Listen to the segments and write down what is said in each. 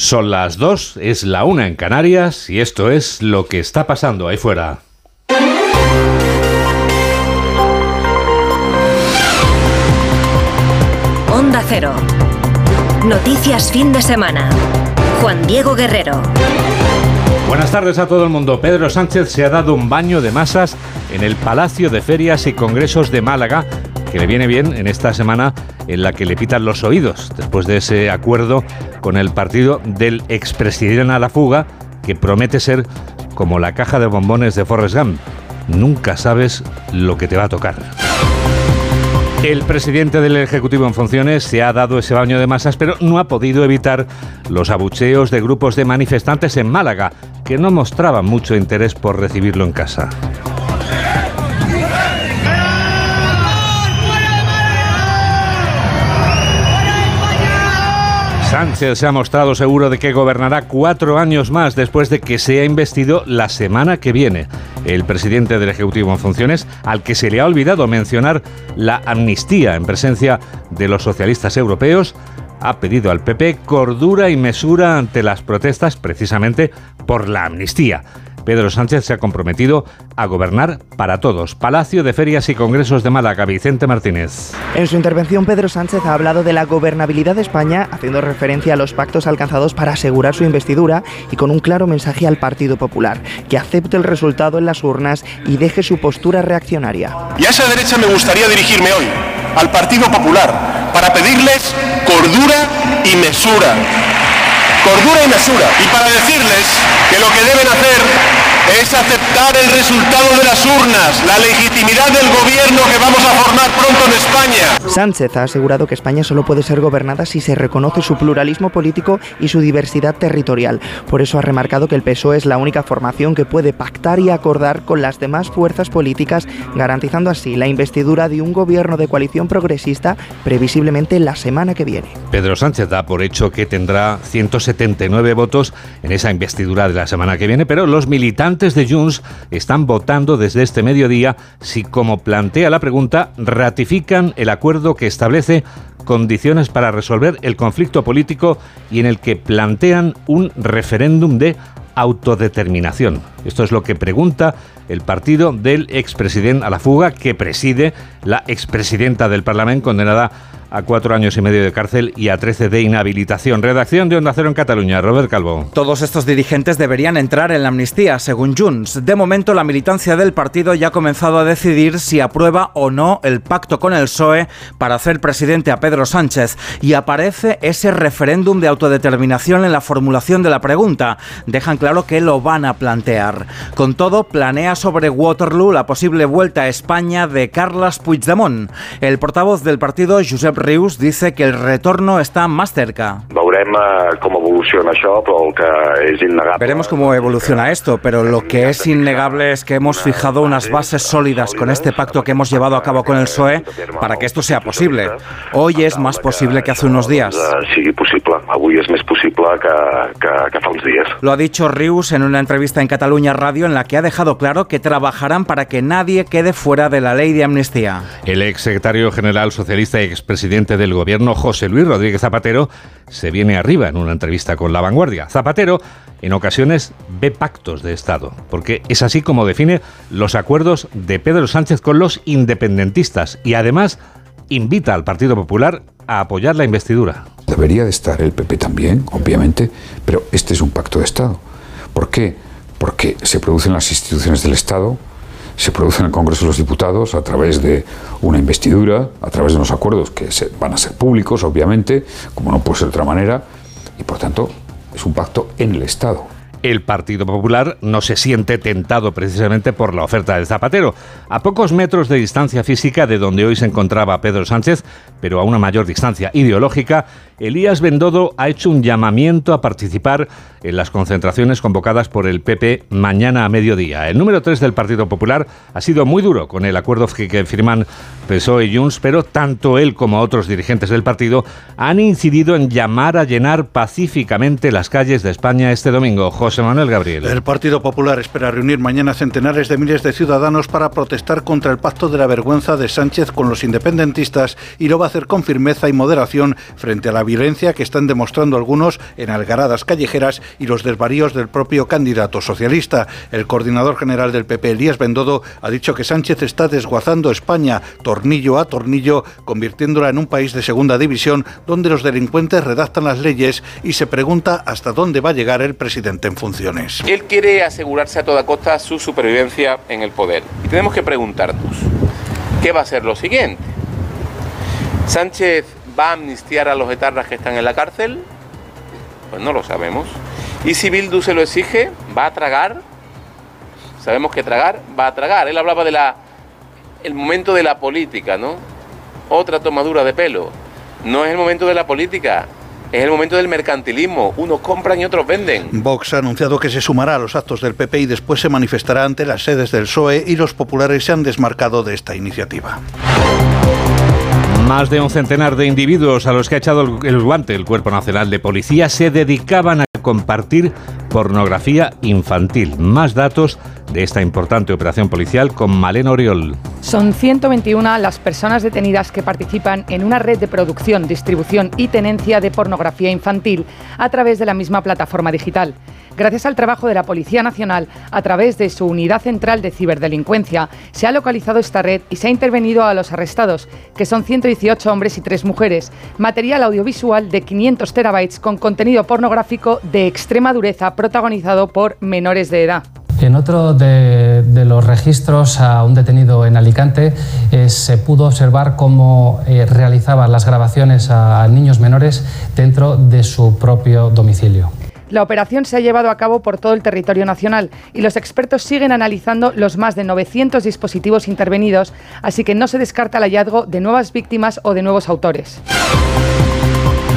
Son las dos, es la una en Canarias y esto es lo que está pasando ahí fuera. Onda Cero. Noticias fin de semana. Juan Diego Guerrero. Buenas tardes a todo el mundo. Pedro Sánchez se ha dado un baño de masas en el Palacio de Ferias y Congresos de Málaga, que le viene bien en esta semana en la que le pitan los oídos, después de ese acuerdo con el partido del expresidente a la fuga, que promete ser como la caja de bombones de Forrest Gump. Nunca sabes lo que te va a tocar. El presidente del Ejecutivo en funciones se ha dado ese baño de masas, pero no ha podido evitar los abucheos de grupos de manifestantes en Málaga, que no mostraban mucho interés por recibirlo en casa. Sánchez se ha mostrado seguro de que gobernará cuatro años más después de que sea investido la semana que viene. El presidente del Ejecutivo en funciones, al que se le ha olvidado mencionar la amnistía en presencia de los socialistas europeos, ha pedido al PP cordura y mesura ante las protestas precisamente por la amnistía. Pedro Sánchez se ha comprometido a gobernar para todos. Palacio de Ferias y Congresos de Málaga, Vicente Martínez. En su intervención, Pedro Sánchez ha hablado de la gobernabilidad de España, haciendo referencia a los pactos alcanzados para asegurar su investidura y con un claro mensaje al Partido Popular, que acepte el resultado en las urnas y deje su postura reaccionaria. Y a esa derecha me gustaría dirigirme hoy, al Partido Popular, para pedirles cordura y mesura cordura y mesura y para decirles que lo que deben hacer es aceptar el resultado de las urnas, la legitimidad del gobierno que vamos a formar pronto en España. Sánchez ha asegurado que España solo puede ser gobernada si se reconoce su pluralismo político y su diversidad territorial. Por eso ha remarcado que el PSOE es la única formación que puede pactar y acordar con las demás fuerzas políticas, garantizando así la investidura de un gobierno de coalición progresista previsiblemente la semana que viene. Pedro Sánchez da por hecho que tendrá 179 votos en esa investidura de la semana que viene, pero los militantes de Junts están votando desde este mediodía si, como plantea la pregunta, ratifican el acuerdo que establece condiciones para resolver el conflicto político y en el que plantean un referéndum de autodeterminación. Esto es lo que pregunta el partido del expresidente a la fuga que preside la expresidenta del Parlamento condenada a cuatro años y medio de cárcel y a trece de inhabilitación. Redacción de Onda Cero en Cataluña, Robert Calvo. Todos estos dirigentes deberían entrar en la amnistía, según Junts. De momento, la militancia del partido ya ha comenzado a decidir si aprueba o no el pacto con el PSOE para hacer presidente a Pedro Sánchez. Y aparece ese referéndum de autodeterminación en la formulación de la pregunta. Dejan claro que lo van a plantear. Con todo, planea sobre Waterloo la posible vuelta a España de Carles El portavoz del partido, Josep Rius, dice que el retorno está más cerca. Veremos cómo evoluciona esto, pero lo que es innegable es que hemos fijado unas bases sólidas con este pacto que hemos llevado a cabo con el PSOE para que esto sea posible. Hoy es más posible que hace unos días. Lo ha dicho Rius en una entrevista en Cataluña Radio en la que ha dejado claro que trabajarán para que nadie quede fuera de la ley de amnistía. El ex secretario general socialista y expresidente del gobierno, José Luis Rodríguez Zapatero, se viene arriba en una entrevista con La Vanguardia. Zapatero, en ocasiones, ve pactos de Estado, porque es así como define los acuerdos de Pedro Sánchez con los independentistas y además invita al Partido Popular a apoyar la investidura. Debería de estar el PP también, obviamente, pero este es un pacto de Estado. ¿Por qué? Porque se producen las instituciones del Estado, se produce en el Congreso de los Diputados a través de una investidura, a través de unos acuerdos que van a ser públicos, obviamente, como no puede ser de otra manera, y por tanto es un pacto en el Estado el Partido Popular no se siente tentado precisamente por la oferta de Zapatero. A pocos metros de distancia física de donde hoy se encontraba Pedro Sánchez, pero a una mayor distancia ideológica, Elías Bendodo ha hecho un llamamiento a participar en las concentraciones convocadas por el PP mañana a mediodía. El número 3 del Partido Popular ha sido muy duro con el acuerdo que firman PSOE y Junts, pero tanto él como otros dirigentes del partido han incidido en llamar a llenar pacíficamente las calles de España este domingo. José Manuel Gabriel. El Partido Popular espera reunir mañana centenares de miles de ciudadanos para protestar contra el pacto de la vergüenza de Sánchez con los independentistas y lo va a hacer con firmeza y moderación frente a la violencia que están demostrando algunos en algaradas callejeras y los desvaríos del propio candidato socialista. El coordinador general del PP, Elías Bendodo, ha dicho que Sánchez está desguazando España tornillo a tornillo, convirtiéndola en un país de segunda división donde los delincuentes redactan las leyes y se pregunta hasta dónde va a llegar el presidente en funciones. Él quiere asegurarse a toda costa su supervivencia en el poder. Y tenemos que preguntarnos, ¿qué va a ser lo siguiente? ¿Sánchez va a amnistiar a los etarras que están en la cárcel? Pues no lo sabemos. ¿Y si Bildu se lo exige? ¿Va a tragar? Sabemos que tragar va a tragar. Él hablaba de la el momento de la política, ¿no? Otra tomadura de pelo. No es el momento de la política, es el momento del mercantilismo. Unos compran y otros venden. Vox ha anunciado que se sumará a los actos del PP y después se manifestará ante las sedes del PSOE y los populares se han desmarcado de esta iniciativa. Más de un centenar de individuos a los que ha echado el guante el Cuerpo Nacional de Policía se dedicaban a compartir pornografía infantil. Más datos de esta importante operación policial con Malena Oriol. Son 121 las personas detenidas que participan en una red de producción, distribución y tenencia de pornografía infantil a través de la misma plataforma digital. Gracias al trabajo de la Policía Nacional, a través de su Unidad Central de Ciberdelincuencia, se ha localizado esta red y se ha intervenido a los arrestados, que son 118 hombres y 3 mujeres. Material audiovisual de 500 terabytes con contenido pornográfico de extrema dureza protagonizado por menores de edad. En otro de, los registros a un detenido en Alicante eh, se pudo observar cómo eh, realizaba las grabaciones a niños menores dentro de su propio domicilio. La operación se ha llevado a cabo por todo el territorio nacional y los expertos siguen analizando los más de 900 dispositivos intervenidos, así que no se descarta el hallazgo de nuevas víctimas o de nuevos autores.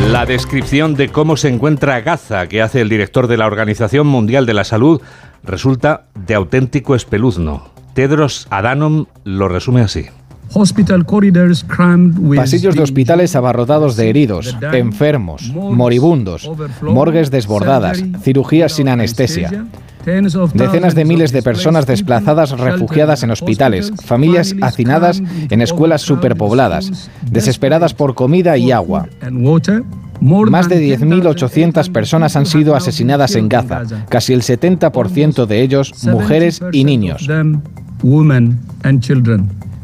La descripción de cómo se encuentra Gaza que hace el director de la Organización Mundial de la Salud resulta de auténtico espeluzno. Tedros Adhanom lo resume así. Pasillos de hospitales abarrotados de heridos, enfermos, moribundos, morgues desbordadas, cirugías sin anestesia. Decenas de miles de personas desplazadas refugiadas en hospitales, familias hacinadas en escuelas superpobladas, desesperadas por comida y agua. Más de 10.800 personas han sido asesinadas en Gaza, casi el 70% de ellos mujeres y niños.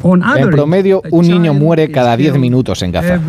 En promedio, un niño muere cada 10 minutos en Gaza.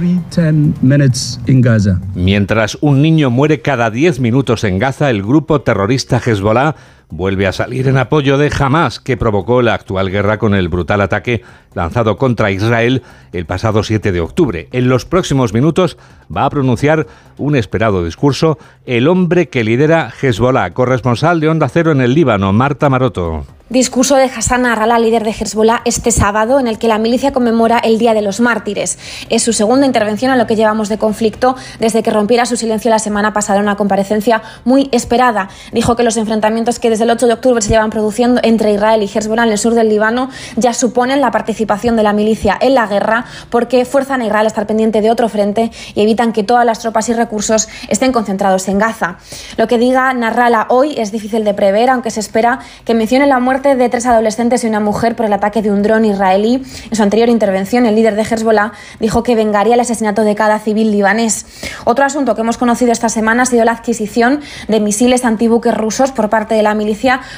Mientras un niño muere cada 10 minutos en Gaza, el grupo terrorista Hezbollah vuelve a salir en apoyo de Hamas, que provocó la actual guerra con el brutal ataque lanzado contra Israel el pasado 7 de octubre. En los próximos minutos va a pronunciar un esperado discurso el hombre que lidera Hezbollah, corresponsal de Onda Cero en el Líbano, Marta Maroto. Discurso de Hassan Nasrallah, líder de Hezbollah, este sábado, en el que la milicia conmemora el Día de los Mártires. Es su segunda intervención en lo que llevamos de conflicto desde que rompiera su silencio la semana pasada, una comparecencia muy esperada. Dijo que los enfrentamientos que desde el 8 de octubre se llevan produciendo entre Israel y Hezbollah en el sur del Líbano ya suponen la participación de la milicia en la guerra porque fuerzan a Israel a estar pendiente de otro frente y evitan que todas las tropas y recursos estén concentrados en Gaza. Lo que diga Nasrallah hoy es difícil de prever, aunque se espera que mencione la muerte de tres adolescentes y una mujer por el ataque de un dron israelí. En su anterior intervención, el líder de Hezbollah dijo que vengaría el asesinato de cada civil libanés. Otro asunto que hemos conocido esta semana ha sido la adquisición de misiles antibuques rusos por parte de la milicia,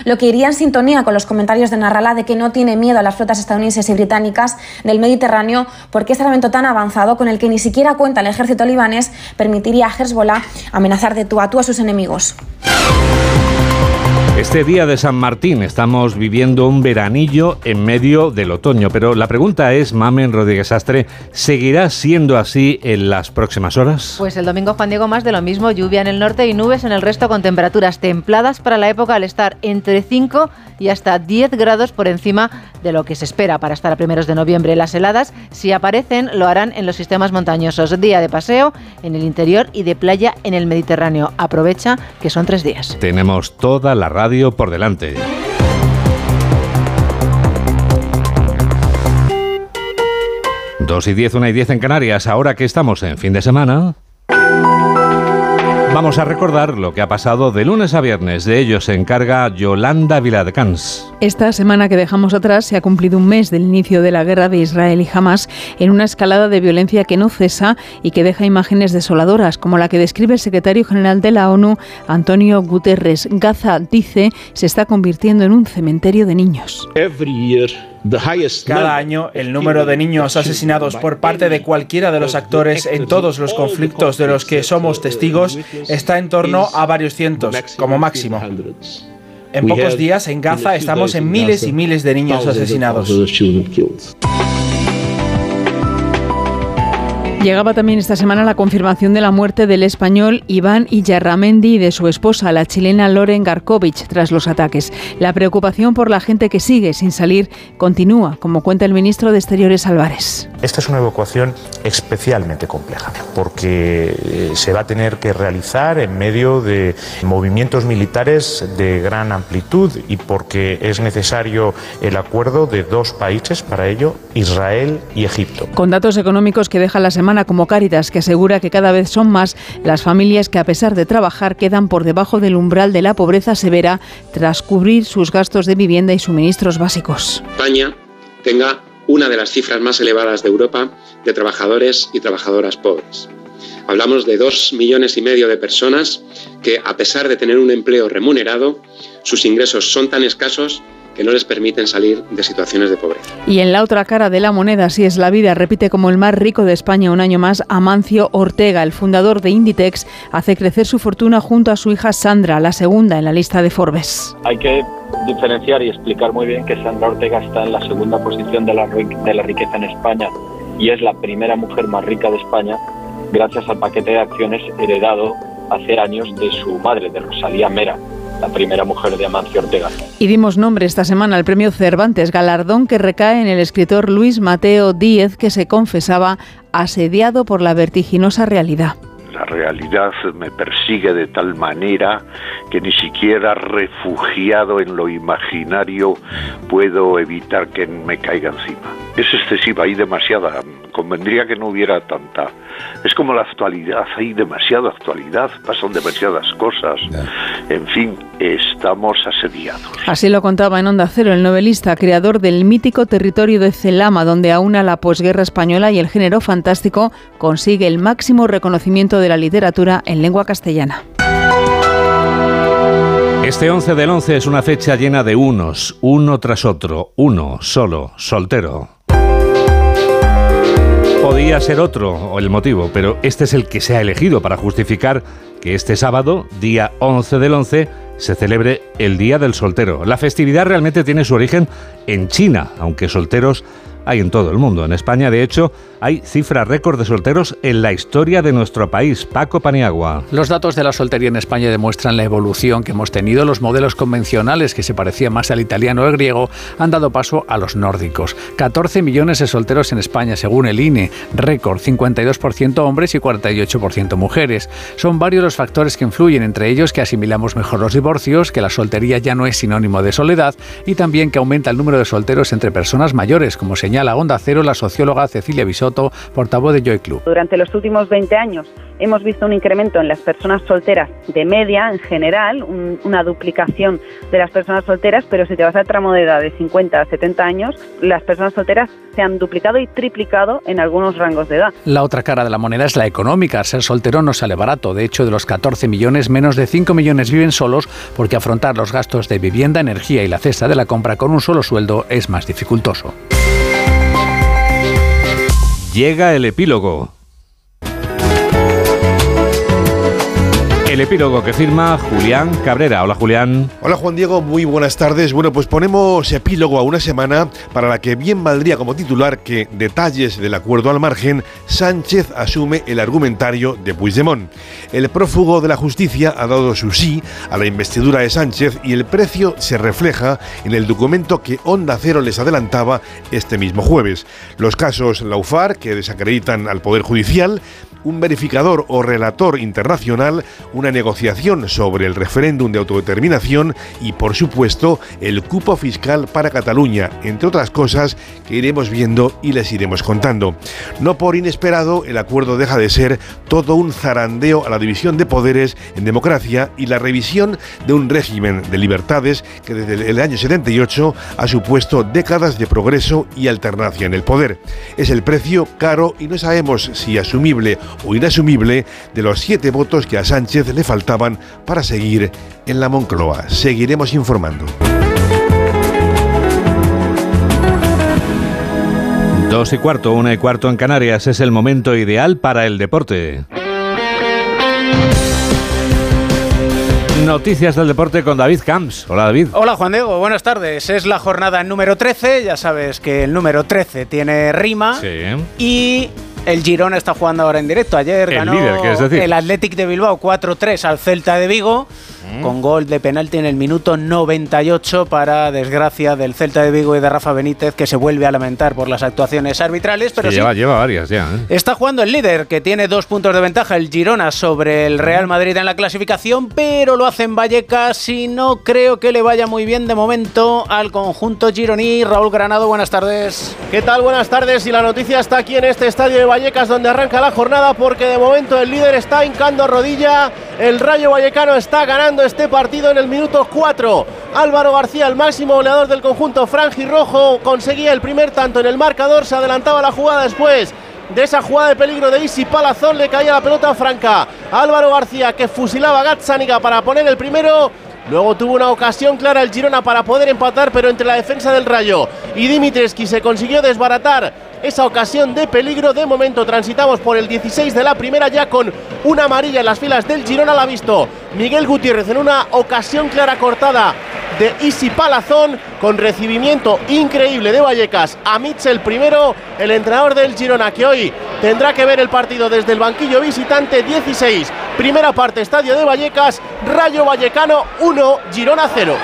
lo que iría en sintonía con los comentarios de Narrala de que no tiene miedo a las flotas estadounidenses y británicas del Mediterráneo porque este armamento tan avanzado con el que ni siquiera cuenta el ejército libanés permitiría a Hezbollah amenazar de tú a tú a sus enemigos. Este día de San Martín estamos viviendo un veranillo en medio del otoño, pero la pregunta es, Mamen Rodríguez Astre, ¿seguirá siendo así en las próximas horas? Pues el domingo, Juan Diego, más de lo mismo, lluvia en el norte y nubes en el resto con temperaturas templadas para la época al estar entre 5 y hasta 10 grados por encima de lo que se espera para estar a primeros de noviembre. Las heladas, si aparecen, lo harán en los sistemas montañosos. Día de paseo en el interior y de playa en el Mediterráneo. Aprovecha que son tres días. Tenemos toda la radio por delante. Dos y diez, una y diez en Canarias, ahora que estamos en fin de semana. Vamos a recordar lo que ha pasado de lunes a viernes. De ello se encarga Yolanda Viladcans. Esta semana que dejamos atrás se ha cumplido un mes del inicio de la guerra de Israel y Hamas en una escalada de violencia que no cesa y que deja imágenes desoladoras, como la que describe el secretario general de la ONU, Antonio Guterres. Gaza, dice, se está convirtiendo en un cementerio de niños. Cada año, el número de niños asesinados por parte de cualquiera de los actores en todos los conflictos de los que somos testigos está en torno a varios cientos, como máximo. En pocos días, en Gaza, estamos en miles y miles de niños asesinados. Llegaba también esta semana la confirmación de la muerte del español Iván Iyarramendi y de su esposa, la chilena Loren Garkovich, tras los ataques. La preocupación por la gente que sigue sin salir continúa, como cuenta el ministro de Exteriores Álvarez. Esta es una evacuación especialmente compleja, porque eh, se va a tener que realizar en medio de movimientos militares de gran amplitud y porque es necesario el acuerdo de dos países para ello, Israel y Egipto. Con datos económicos que deja la semana como Cáritas, que asegura que cada vez son más las familias que a pesar de trabajar quedan por debajo del umbral de la pobreza severa tras cubrir sus gastos de vivienda y suministros básicos. España tenga una de las cifras más elevadas de Europa de trabajadores y trabajadoras pobres. Hablamos de dos millones y medio de personas que, a pesar de tener un empleo remunerado, sus ingresos son tan escasos que no les permiten salir de situaciones de pobreza. Y en la otra cara de la moneda, si es la vida, repite como el más rico de España un año más, Amancio Ortega, el fundador de Inditex, hace crecer su fortuna junto a su hija Sandra, la segunda en la lista de Forbes. Hay que diferenciar y explicar muy bien que Sandra Ortega está en la segunda posición de la, de la riqueza en España y es la primera mujer más rica de España gracias al paquete de acciones heredado hace años de su madre, de Rosalía Mera la primera mujer de Amancio Ortega. Y dimos nombre esta semana al premio Cervantes, galardón que recae en el escritor Luis Mateo Díez, que se confesaba asediado por la vertiginosa realidad. La realidad me persigue de tal manera que ni siquiera refugiado en lo imaginario puedo evitar que me caiga encima. Es excesiva, hay demasiada. Convendría que no hubiera tanta. Es como la actualidad, hay demasiada actualidad, pasan demasiadas cosas. En fin, estamos asediados. Así lo contaba en Onda Cero el novelista, creador del mítico territorio de Celama, donde aúna la posguerra española y el género fantástico consigue el máximo reconocimiento de la literatura en lengua castellana. Este 11 del 11 es una fecha llena de unos, uno tras otro, uno, solo, soltero. Podía ser otro el motivo, pero este es el que se ha elegido para justificar que este sábado, día 11 del 11, se celebre el Día del Soltero. La festividad realmente tiene su origen en China, aunque solteros hay en todo el mundo. En España, de hecho, hay cifra récord de solteros en la historia de nuestro país. Paco Paniagua. Los datos de la soltería en España demuestran la evolución que hemos tenido. Los modelos convencionales, que se parecían más al italiano o al griego, han dado paso a los nórdicos. 14 millones de solteros en España, según el INE. Récord, 52% hombres y 48% mujeres. Son varios los factores que influyen, entre ellos que asimilamos mejor los divorcios, que la soltería ya no es sinónimo de soledad y también que aumenta el número de solteros entre personas mayores, como señala Onda Cero la socióloga Cecilia Bisotto, portavoz de Joy Club. Durante los últimos 20 años hemos visto un incremento en las personas solteras de media en general, una duplicación de las personas solteras, pero si te vas al tramo de edad de 50 a 70 años, las personas solteras se han duplicado y triplicado en algunos rangos de edad. La otra cara de la moneda es la económica. Ser soltero no sale barato. De hecho, de los 14 millones, menos de 5 millones viven solos porque afrontar los gastos de vivienda, energía y la cesta de la compra con un solo sueldo es más dificultoso. Llega el epílogo. El epílogo que firma Julián Cabrera. Hola Julián. Hola Juan Diego, muy buenas tardes. Bueno, pues ponemos epílogo a una semana para la que bien valdría como titular que detalles del acuerdo al margen, Sánchez asume el argumentario de Puigdemont. El prófugo de la justicia ha dado su sí a la investidura de Sánchez y el precio se refleja en el documento que Onda Cero les adelantaba este mismo jueves. Los casos Laufar, que desacreditan al Poder Judicial, un verificador o relator internacional, una negociación sobre el referéndum de autodeterminación y, por supuesto, el cupo fiscal para Cataluña, entre otras cosas que iremos viendo y les iremos contando. No por inesperado, el acuerdo deja de ser todo un zarandeo a la división de poderes en democracia y la revisión de un régimen de libertades que desde el año 78 ha supuesto décadas de progreso y alternancia en el poder. Es el precio caro y no sabemos si asumible o inasumible de los siete votos que a Sánchez le faltaban para seguir en la Moncloa. Seguiremos informando. Dos y cuarto, una y cuarto en Canarias es el momento ideal para el deporte. Noticias del deporte con David Camps. Hola David. Hola Juan Diego, buenas tardes. Es la jornada número 13, ya sabes que el número 13 tiene rima. Sí. Y el Girona está jugando ahora en directo. Ayer El ganó líder, el Athletic de Bilbao 4-3 al Celta de Vigo. Con gol de penalti en el minuto 98 para desgracia del Celta de Vigo y de Rafa Benítez que se vuelve a lamentar por las actuaciones arbitrales, pero Sí, sí, lleva, lleva varias ya. ¿eh? Está jugando el líder, que tiene dos puntos de ventaja, el Girona, sobre el Real Madrid en la clasificación, pero lo hace en Vallecas y no creo que le vaya muy bien de momento al conjunto gironí. Raúl Granado, buenas tardes. ¿Qué tal? Buenas tardes. Y la noticia está aquí en este estadio de Vallecas donde arranca la jornada porque de momento el líder está hincando rodilla. El Rayo Vallecano está ganando este partido en el minuto 4. Álvaro García, el máximo goleador del conjunto franjirrojo, conseguía el primer tanto en el marcador. Se adelantaba la jugada después de esa jugada de peligro de Isi Palazón le caía la pelota franca. Álvaro García que fusilaba a para poner el primero. Luego tuvo una ocasión clara el Girona para poder empatar, pero entre la defensa del Rayo y Dimitreski se consiguió desbaratar esa ocasión de peligro. De momento transitamos por el 16 de la primera ya con una amarilla en las filas del Girona. La ha visto Miguel Gutiérrez en una ocasión clara cortada de Isi Palazón con recibimiento increíble de Vallecas a Mitchell primero, el entrenador del Girona que hoy tendrá que ver el partido desde el banquillo visitante 16. Primera parte, estadio de Vallecas, Rayo Vallecano 1, Girona 0.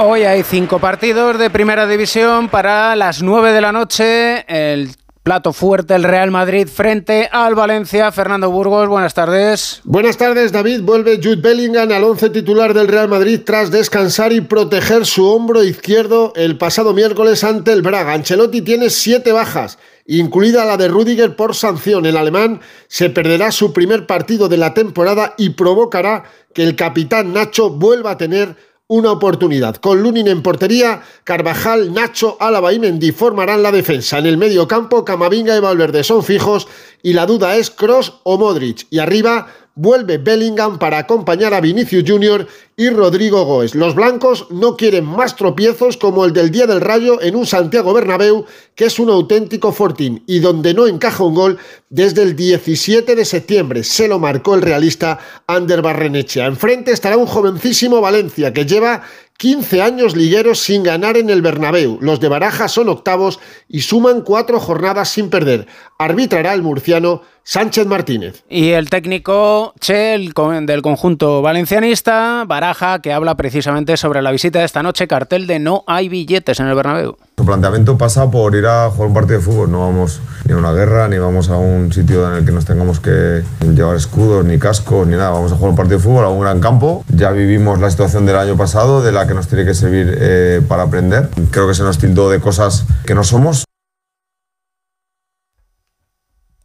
Hoy hay cinco partidos de primera división para las 9 de la noche. El plato fuerte, el Real Madrid frente al Valencia. Fernando Burgos, buenas tardes. Buenas tardes, David. Vuelve Jude Bellingham al once titular del Real Madrid tras descansar y proteger su hombro izquierdo el pasado miércoles ante el Braga. Ancelotti tiene siete bajas, incluida la de Rudiger por sanción. El alemán se perderá su primer partido de la temporada y provocará que el capitán Nacho vuelva a tener una oportunidad. Con Lunin en portería, Carvajal, Nacho, Álava y Mendy formarán la defensa. En el medio campo, Camavinga y Valverde son fijos y la duda es Cross o Modric. Y arriba vuelve Bellingham para acompañar a Vinicius Jr. y Rodrigo Goes. Los blancos no quieren más tropiezos como el del Día del Rayo en un Santiago Bernabéu que es un auténtico fortín y donde no encaja un gol desde el 17 de septiembre. Se lo marcó el realista Ander Barrenechea. Enfrente estará un jovencísimo Valencia que lleva 15 años ligueros sin ganar en el Bernabéu. Los de Baraja son octavos y suman cuatro jornadas sin perder. Arbitrará el murciano Sánchez Martínez. Y el técnico Che del conjunto valencianista, Baraja, que habla precisamente sobre la visita de esta noche, cartel de no hay billetes en el Bernabéu. Nuestro planteamiento pasa por ir a jugar un partido de fútbol. No vamos ni a una guerra, ni vamos a un sitio en el que nos tengamos que llevar escudos, ni cascos, ni nada. Vamos a jugar un partido de fútbol a un gran campo. Ya vivimos la situación del año pasado, de la que nos tiene que servir eh, para aprender. Creo que se nos tildó de cosas que no somos.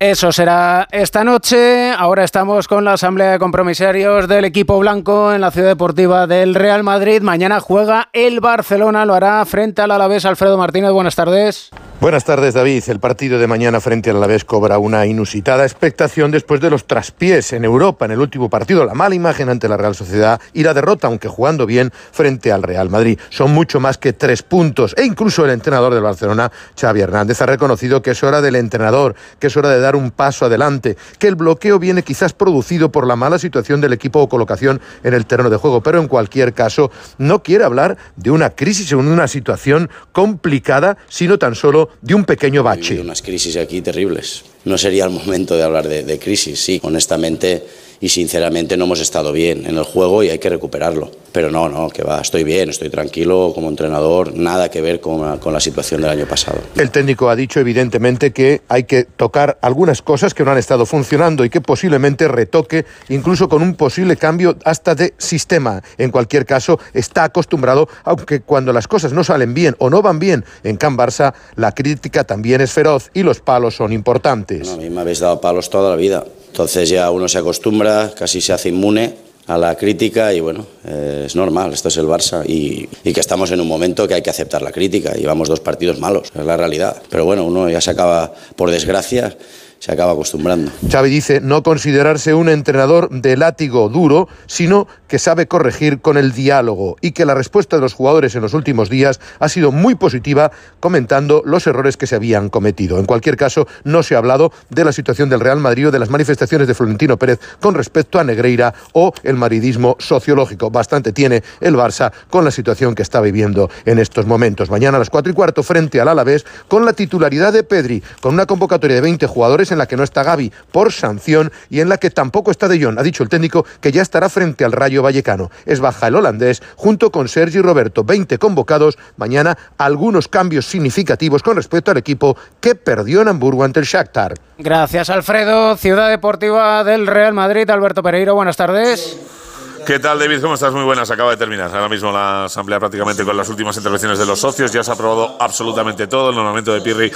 Eso será esta noche. Ahora estamos con la asamblea de compromisarios del equipo blanco en la ciudad deportiva del Real Madrid. Mañana juega el Barcelona, lo hará frente al Alavés. Alfredo Martínez, buenas tardes. Buenas tardes, David. El partido de mañana frente al Alavés cobra una inusitada expectación después de los traspiés en Europa en el último partido, la mala imagen ante la Real Sociedad y la derrota, aunque jugando bien, frente al Real Madrid. Son mucho más que tres puntos e incluso el entrenador del Barcelona, Xavi Hernández, ha reconocido que es hora del entrenador, que es hora de dar un paso adelante, que el bloqueo viene quizás producido por la mala situación del equipo o colocación en el terreno de juego, pero en cualquier caso no quiere hablar de una crisis o de una situación complicada, sino tan solo de un pequeño bache. unas crisis aquí terribles. No sería el momento de hablar de, de crisis, sí. Honestamente, y sinceramente no hemos estado bien en el juego y hay que recuperarlo. Pero no, no, que va, estoy bien, estoy tranquilo como entrenador, nada que ver con, con la situación del año pasado. El técnico ha dicho evidentemente que hay que tocar algunas cosas que no han estado funcionando y que posiblemente retoque incluso con un posible cambio hasta de sistema. En cualquier caso, está acostumbrado, aunque cuando las cosas no salen bien o no van bien en Can Barça, la crítica también es feroz y los palos son importantes. a mí me habéis dado palos toda la vida, entonces ya uno se acostumbra, casi se hace inmune a la crítica y bueno, eh, es normal, esto es el Barça y, que estamos en un momento que hay que aceptar la crítica. Llevamos dos partidos malos, es la realidad. Pero bueno, uno ya se acaba, por desgracia, se acaba acostumbrando. Xavi dice no considerarse un entrenador de látigo duro, sino que sabe corregir con el diálogo y que la respuesta de los jugadores en los últimos días ha sido muy positiva, comentando los errores que se habían cometido. En cualquier caso, no se ha hablado de la situación del Real Madrid o de las manifestaciones de Florentino Pérez con respecto a Negreira o el madridismo sociológico. Bastante tiene el Barça con la situación que está viviendo en estos momentos. Mañana a las cuatro y cuarto frente al Alavés con la titularidad de Pedri, con una convocatoria de 20 jugadores en la que no está Gaby por sanción y en la que tampoco está De Jong. Ha dicho el técnico que ya estará frente al Rayo Vallecano. Es baja el holandés junto con Sergi Roberto. 20 convocados. Mañana algunos cambios significativos con respecto al equipo que perdió en Hamburgo ante el Shakhtar. Gracias Alfredo. Ciudad Deportiva del Real Madrid. Alberto Pereiro, buenas tardes. ¿Qué tal, David? ¿Cómo estás? Muy buenas. Acaba de terminar ahora mismo la asamblea prácticamente con las últimas intervenciones de los socios. Ya se ha aprobado absolutamente todo. El nombramiento de Pirri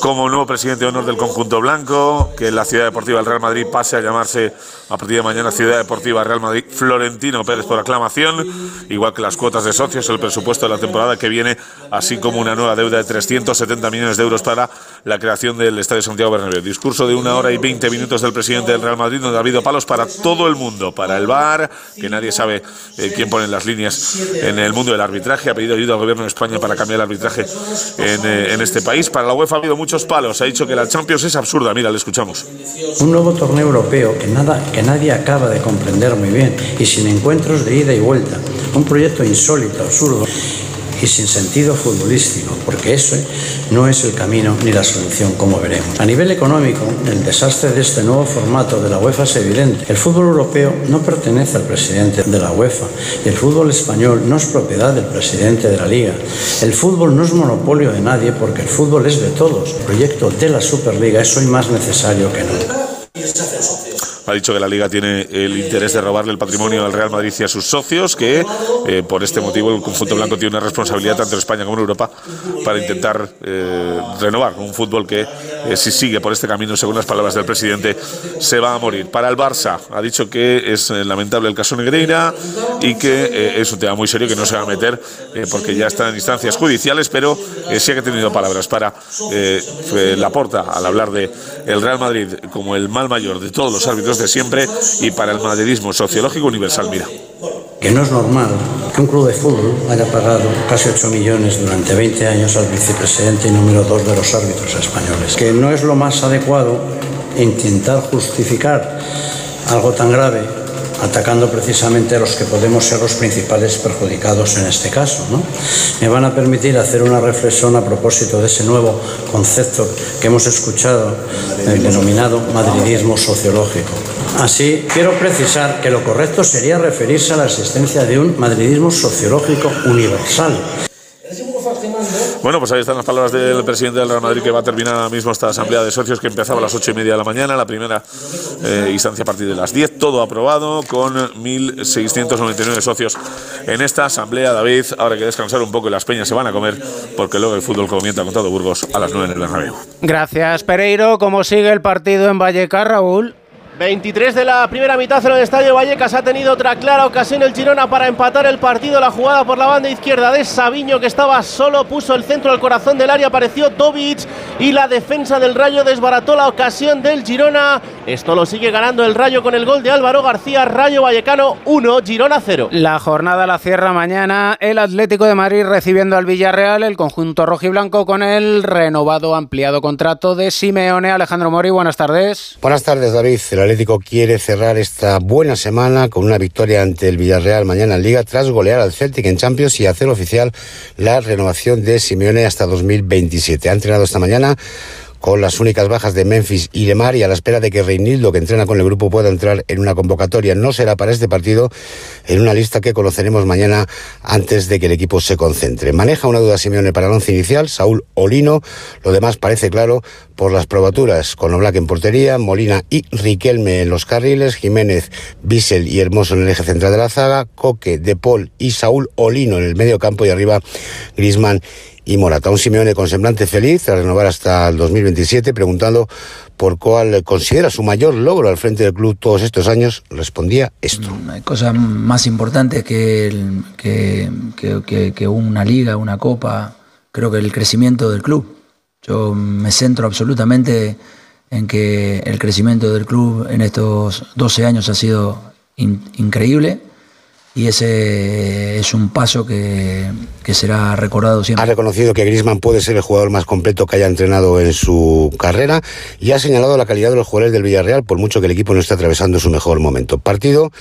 como nuevo presidente de honor del conjunto blanco. Que la Ciudad Deportiva del Real Madrid pase a llamarse a partir de mañana Ciudad Deportiva Real Madrid Florentino Pérez por aclamación. Igual que las cuotas de socios, el presupuesto de la temporada que viene, así como una nueva deuda de 370 millones de euros para la creación del Estadio Santiago Bernabéu. Discurso de una hora y 20 minutos del presidente del Real Madrid, donde ha habido palos para todo el mundo, para el bar que nadie sabe eh, quién pone las líneas en el mundo del arbitraje. Ha pedido ayuda al gobierno de España para cambiar el arbitraje en, eh, en, este país. Para la UEFA ha habido muchos palos. Ha dicho que la Champions es absurda. Mira, le escuchamos. Un nuevo torneo europeo que, nada, que nadie acaba de comprender muy bien y sin encuentros de ida y vuelta. Un proyecto insólito, absurdo y sin sentido futbolístico, porque eso no es el camino ni la solución, como veremos. A nivel económico, el desastre de este nuevo formato de la UEFA es evidente. El fútbol europeo no pertenece al presidente de la UEFA el fútbol español no es propiedad del presidente de la liga. El fútbol no es monopolio de nadie porque el fútbol es de todos. El proyecto de la Superliga es hoy más necesario que nunca ha dicho que la Liga tiene el interés de robarle el patrimonio al Real Madrid y a sus socios, que eh, por este motivo el conjunto blanco tiene una responsabilidad tanto en España como en Europa para intentar eh, renovar un fútbol que, eh, si sigue por este camino, según las palabras del presidente, se va a morir. Para el Barça, ha dicho que es lamentable el caso Negreira y que es un tema muy serio que no se va a meter porque ya está en instancias judiciales, pero sí ha tenido palabras para Laporta al hablar de el Real Madrid como el mal mayor de todos los árbitros de siempre y para el madridismo sociológico universal. Mira. Que no es normal que un club de fútbol haya pagado casi 8 millones durante 20 años al vicepresidente número 2 de los árbitros españoles. Que no es lo más adecuado intentar justificar algo tan grave atacando precisamente a los que podemos ser los principales perjudicados en este caso. Me van a permitir hacer una reflexión a propósito de ese nuevo concepto que hemos escuchado, el denominado madridismo sociológico. Así, quiero precisar que lo correcto sería referirse a la existencia de un madridismo sociológico universal. Bueno, pues ahí están las palabras del presidente del Real Madrid que va a terminar ahora mismo esta asamblea de socios que empezaba a las ocho y media de la mañana, la primera eh, instancia a partir de las 10, todo aprobado con 1.699 socios en esta asamblea. David, ahora hay que descansar un poco y las peñas se van a comer porque luego el fútbol comienza con todo Burgos a las 9 en el Bernabéu. Gracias, Pereiro. ¿Cómo sigue el partido en Vallecas, Raúl? 23 de la primera mitad en el Estadio Vallecas ha tenido otra clara ocasión el Girona para empatar el partido. La jugada por la banda izquierda de Sabiño que estaba solo, puso el centro al corazón del área, apareció Tobic y la defensa del Rayo desbarató la ocasión del Girona. Esto lo sigue ganando el Rayo con el gol de Álvaro García, Rayo Vallecano 1, Girona 0. La jornada la cierra mañana el Atlético de Madrid recibiendo al Villarreal, el conjunto rojiblanco con el renovado ampliado contrato de Simeone. Alejandro Mori, buenas tardes. Buenas tardes, David. Atlético quiere cerrar esta buena semana con una victoria ante el Villarreal mañana en Liga tras golear al Celtic en Champions y hacer oficial la renovación de Simeone hasta 2027. Ha entrenado esta mañana con las únicas bajas de Memphis y Lemar y a la espera de que Reinildo, que entrena con el grupo, pueda entrar en una convocatoria. No será para este partido en una lista que conoceremos mañana antes de que el equipo se concentre. Maneja una duda Simeone para el once inicial, Saúl Olino. Lo demás parece claro por las probaturas, con Oblak en portería, Molina y Riquelme en los carriles, Jiménez, Bissell y Hermoso en el eje central de la zaga, Coque, De Paul y Saúl Olino en el medio campo y arriba Grisman y Morata. Un Simeone con semblante feliz a renovar hasta el 2027, preguntando por cuál considera su mayor logro al frente del club todos estos años, respondía esto. No hay cosa más importante que, el- que- que- que una liga, una copa, creo que el crecimiento del club. Yo me centro absolutamente en que el crecimiento del club en estos 12 años ha sido in- increíble y ese es un paso que, que será recordado siempre. Ha reconocido que Griezmann puede ser el jugador más completo que haya entrenado en su carrera y ha señalado la calidad de los jugadores del Villarreal por mucho que el equipo no esté atravesando su mejor momento. Partido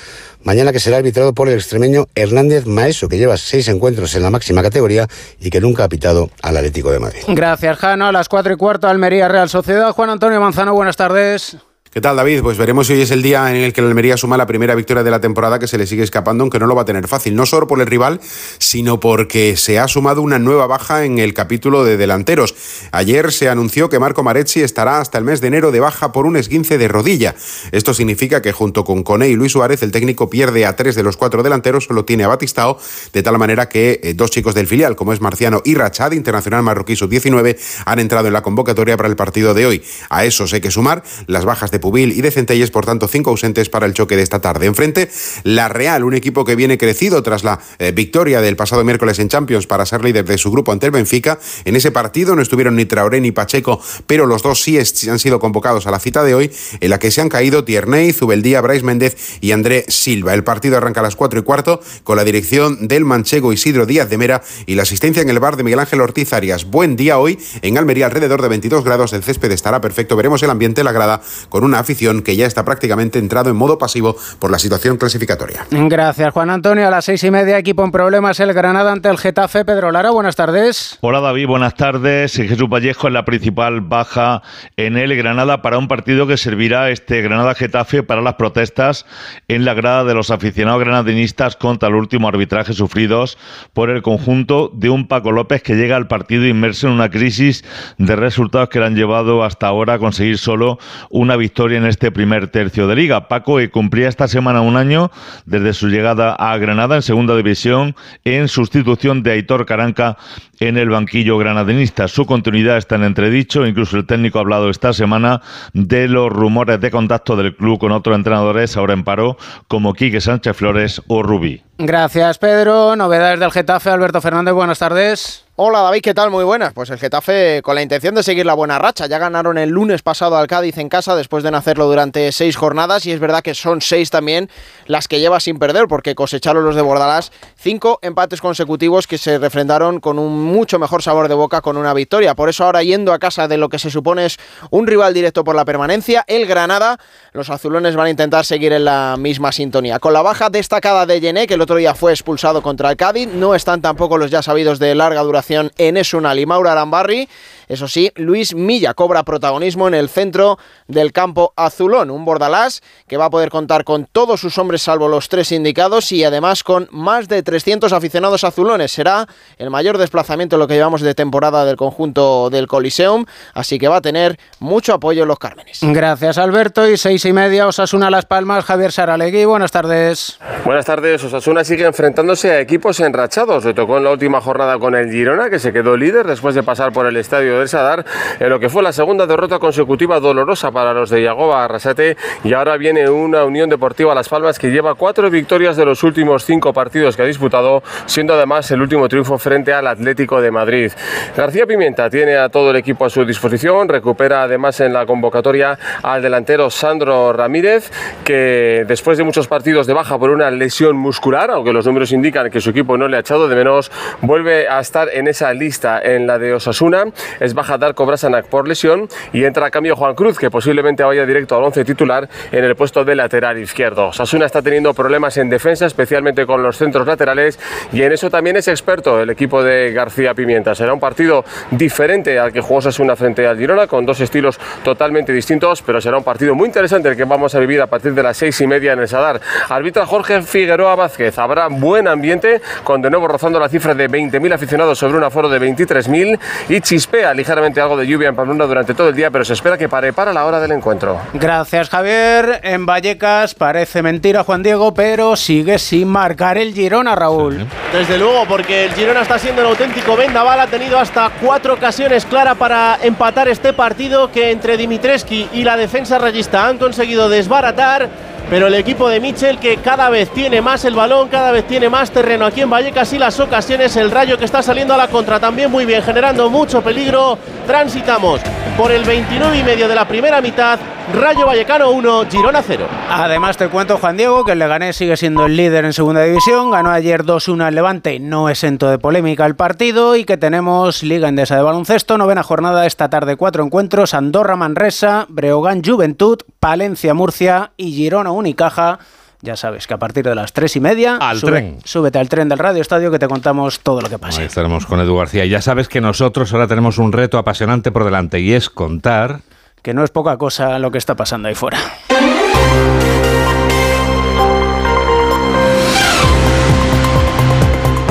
mañana que será arbitrado por el extremeño Hernández Maeso, que lleva seis encuentros en la máxima categoría y que nunca ha pitado al Atlético de Madrid. Gracias, Jano. A las 4 y cuarto, Almería Real Sociedad. Juan Antonio Manzano, buenas tardes. ¿Qué tal, David? Pues veremos si hoy es el día en el que el Almería suma la primera victoria de la temporada que se le sigue escapando, aunque no lo va a tener fácil. No solo por el rival, sino porque se ha sumado una nueva baja en el capítulo de delanteros. Ayer se anunció que Marco Marezzi estará hasta el mes de enero de baja por un esguince de rodilla. Esto significa que junto con Cone y Luis Suárez, el técnico pierde a tres de los cuatro delanteros, solo tiene a Batistao, de tal manera que eh, dos chicos del filial, como es Marciano y Rachad, internacional marroquí sub-19, han entrado en la convocatoria para el partido de hoy. A eso hay que sumar las bajas de Pubil y de Centelles, por tanto, cinco ausentes para el choque de esta tarde. Enfrente, la Real, un equipo que viene crecido tras la eh, victoria del pasado miércoles en Champions para ser líder de su grupo ante el Benfica. En ese partido no estuvieron ni Traoré ni Pacheco, pero los dos sí han sido convocados a la cita de hoy, en la que se han caído Tierney, Zubeldía, Brais Méndez y André Silva. El partido arranca a las 4 y cuarto con la dirección del manchego Isidro Díaz de Mera y la asistencia en el bar de Miguel Ángel Ortiz Arias. Buen día hoy en Almería, alrededor de 22 grados. El césped estará perfecto. Veremos el ambiente en la grada con una afición que ya está prácticamente entrado en modo pasivo por la situación clasificatoria. Gracias, Juan Antonio. A las seis y media, equipo en problemas, el Granada ante el Getafe. Pedro Lara, buenas tardes. Hola David, buenas tardes. Jesús Vallejo es la principal baja en el Granada para un partido que servirá este Granada-Getafe para las protestas en la grada de los aficionados granadinistas contra el último arbitraje sufridos por el conjunto de un Paco López que llega al partido inmerso en una crisis de resultados que le han llevado hasta ahora a conseguir solo una victoria en este primer tercio de liga. Paco eh, cumplía esta semana un año desde su llegada a Granada en segunda división en sustitución de Aitor Caranca en el banquillo granadinista. Su continuidad está en entredicho, incluso el técnico ha hablado esta semana de los rumores de contacto del club con otros entrenadores ahora en paro como Quique Sánchez Flores o Rubí. Gracias, Pedro. Novedades del Getafe. Alberto Fernández, buenas tardes. Hola David, ¿qué tal? Muy buenas. Pues el Getafe con la intención de seguir la buena racha. Ya ganaron el lunes pasado al Cádiz en casa después de no hacerlo durante seis jornadas y es verdad que son seis también las que lleva sin perder porque cosecharon los de Bordalás cinco empates consecutivos que se refrendaron con un mucho mejor sabor de boca con una victoria. Por eso ahora yendo a casa de lo que se supone es un rival directo por la permanencia, el Granada, los azulones van a intentar seguir en la misma sintonía. Con la baja destacada de Yené, que el otro día fue expulsado contra el Cádiz, no están tampoco los ya sabidos de larga duración Enes Unal y Maura Arambarri. Eso sí, Luis Milla cobra protagonismo en el centro del campo azulón, un Bordalás que va a poder contar con todos sus hombres salvo los tres indicados y además con más de 300 aficionados azulones. Será el mayor desplazamiento en lo que llevamos de temporada del conjunto del Coliseum, así que va a tener mucho apoyo en los Cármenes. Gracias, Alberto. Y seis y media, Osasuna Las Palmas. Javier Saralegui, buenas tardes. Buenas tardes. Osasuna sigue enfrentándose a equipos enrachados. Le tocó en la última jornada con el Girona, que se quedó líder después de pasar por el estadio del Sadar, en lo que fue la segunda derrota consecutiva dolorosa para los de Yagoba Arrasate. Y ahora viene una Unión Deportiva Las Palmas que lleva cuatro victorias de los últimos cinco partidos que ha disputado, siendo además el último triunfo frente al Atlético de Madrid. García Pimienta tiene a todo el equipo a su disposición, recupera además en la convocatoria al delantero Sandro Ramírez, que después de muchos partidos de baja por una lesión muscular, aunque los números indican que su equipo no le ha echado de menos, vuelve a estar en esa lista, en la de Osasuna. Es baja Darko Brasanac por lesión y entra a cambio Juan Cruz, que posiblemente vaya directo al 11 titular en el puesto de lateral izquierdo. Sasuna está teniendo problemas en defensa, especialmente con los centros laterales, y en eso también es experto el equipo de García Pimienta. Será un partido diferente al que jugó Sasuna frente al Girona, con dos estilos totalmente distintos, pero será un partido muy interesante el que vamos a vivir a partir de las seis y media en el Sadar. Arbitra Jorge Figueroa Vázquez. Habrá buen ambiente, con de nuevo rozando la cifra de 20.000 aficionados sobre un aforo de 23.000 y chispea ligeramente algo de lluvia en Pamplona durante todo el día, pero se espera que pare para la hora del encuentro. Gracias, Javier. En Vallecas parece mentira, Juan Diego, pero sigue sin marcar el Girona, Raúl. Desde luego, porque el Girona está siendo un auténtico vendaval. Ha tenido hasta cuatro ocasiones claras para empatar este partido que entre Dimitreski y la defensa rayista han conseguido desbaratar pero el equipo de Michel que cada vez tiene más el balón, cada vez tiene más terreno aquí en Vallecas y las ocasiones, el rayo que está saliendo a la contra también muy bien, generando mucho peligro. Transitamos por el 29 y medio de la primera mitad, Rayo Vallecano 1, Girona 0. Además te cuento Juan Diego que el Leganés sigue siendo el líder en segunda división, ganó ayer 2-1 al Levante, no exento de polémica el partido y que tenemos Liga Endesa de baloncesto, novena jornada esta tarde, cuatro encuentros, Andorra Manresa, Breogán Juventud, Palencia Murcia y Girona Unicaja. Ya sabes que a partir de las tres y media Al sube- tren. súbete al tren del Radio Estadio que te contamos todo lo que pasa. Ahí estaremos con Edu García. Ya sabes que nosotros ahora tenemos un reto apasionante por delante y es contar... Que no es poca cosa lo que está pasando ahí fuera.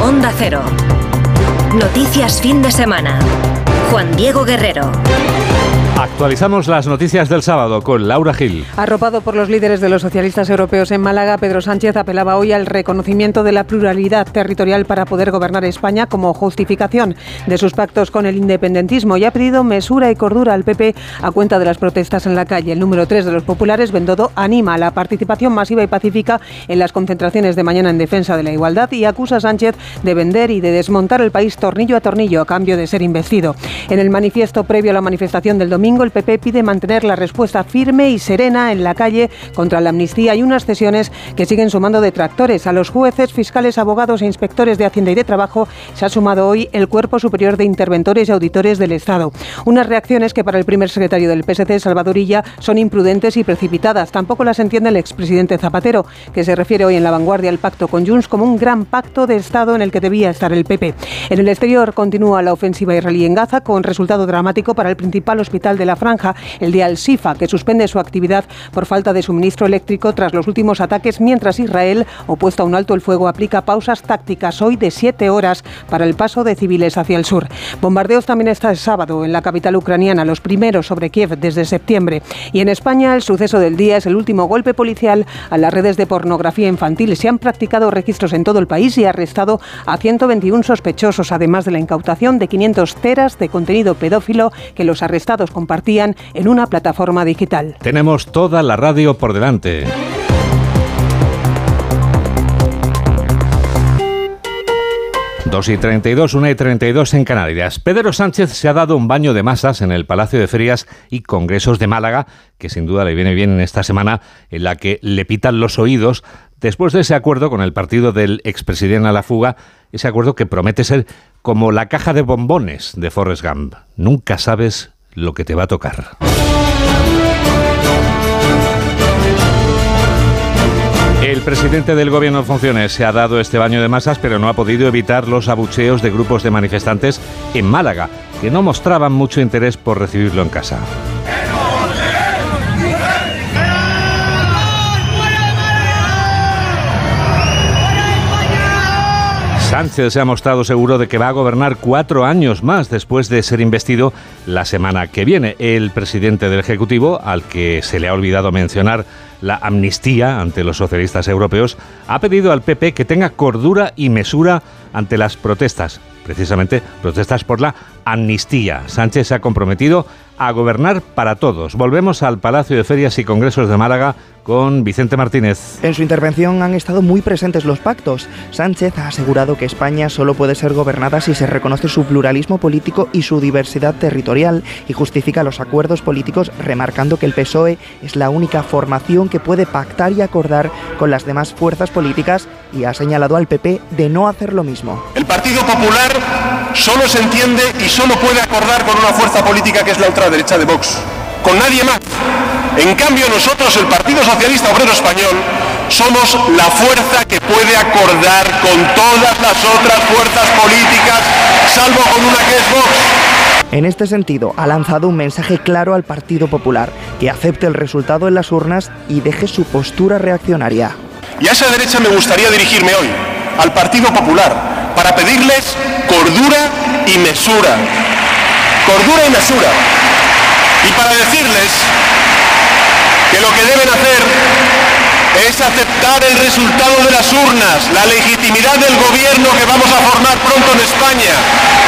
Onda Cero. Noticias fin de semana. Juan Diego Guerrero. Actualizamos las noticias del sábado con Laura Gil. Arropado por los líderes de los socialistas europeos en Málaga, Pedro Sánchez apelaba hoy al reconocimiento de la pluralidad territorial para poder gobernar España como justificación de sus pactos con el independentismo y ha pedido mesura y cordura al PP a cuenta de las protestas en la calle. El número 3 de los populares, Bendodo, anima a la participación masiva y pacífica en las concentraciones de mañana en defensa de la igualdad y acusa a Sánchez de vender y de desmontar el país tornillo a tornillo a cambio de ser investido. En el manifiesto previo a la manifestación del domingo, el PP pide mantener la respuesta firme y serena en la calle contra la amnistía y unas cesiones que siguen sumando detractores. A los jueces, fiscales, abogados e inspectores de Hacienda y de Trabajo se ha sumado hoy el Cuerpo Superior de Interventores y Auditores del Estado. Unas reacciones que para el primer secretario del PSC, Salvador Illa, son imprudentes y precipitadas. Tampoco las entiende el expresidente Zapatero, que se refiere hoy en la vanguardia al pacto con Junts como un gran pacto de Estado en el que debía estar el PP. En el exterior continúa la ofensiva israelí en Gaza con resultado dramático para el principal hospital de la franja, el de Al-Sifa, que suspende su actividad por falta de suministro eléctrico tras los últimos ataques, mientras Israel, opuesto a un alto el fuego, aplica pausas tácticas hoy de siete horas para el paso de civiles hacia el sur. Bombardeos también este sábado en la capital ucraniana, los primeros sobre Kiev desde septiembre. Y en España, el suceso del día es el último golpe policial a las redes de pornografía infantil. Se han practicado registros en todo el país y arrestado a 121 sospechosos, además de la incautación de 500 teras de contenido pedófilo que los arrestados compartían en una plataforma digital. Tenemos toda la radio por delante. Dos y 32, 1 y 32 en Canarias. Pedro Sánchez se ha dado un baño de masas en el Palacio de Ferias y Congresos de Málaga, que sin duda le viene bien en esta semana en la que le pitan los oídos después de ese acuerdo con el partido del expresidente a la fuga, ese acuerdo que promete ser como la caja de bombones de Forrest Gump. Nunca sabes lo que te va a tocar. El presidente del gobierno en funciones se ha dado este baño de masas, pero no ha podido evitar los abucheos de grupos de manifestantes en Málaga, que no mostraban mucho interés por recibirlo en casa. Sánchez se ha mostrado seguro de que va a gobernar cuatro años más después de ser investido la semana que viene. El presidente del Ejecutivo, al que se le ha olvidado mencionar la amnistía ante los socialistas europeos, ha pedido al PP que tenga cordura y mesura ante las protestas, precisamente protestas por la amnistía. Sánchez se ha comprometido a gobernar para todos. Volvemos al Palacio de Ferias y Congresos de Málaga con Vicente Martínez. En su intervención han estado muy presentes los pactos. Sánchez ha asegurado que España solo puede ser gobernada si se reconoce su pluralismo político y su diversidad territorial y justifica los acuerdos políticos remarcando que el PSOE es la única formación que puede pactar y acordar con las demás fuerzas políticas y ha señalado al PP de no hacer lo mismo. El Partido Popular solo se entiende y solo puede acordar con una fuerza política que es la ultraderecha de Vox, con nadie más. En cambio nosotros, el Partido Socialista Obrero Español, somos la fuerza que puede acordar con todas las otras fuerzas políticas, salvo con una que es Vox. En este sentido, ha lanzado un mensaje claro al Partido Popular, que acepte el resultado en las urnas y deje su postura reaccionaria. Y a esa derecha me gustaría dirigirme hoy, al Partido Popular, para pedirles cordura y mesura. Cordura y mesura. Y para decirles que lo que deben hacer es aceptar el resultado de las urnas, la legitimidad del gobierno que vamos a formar pronto en España,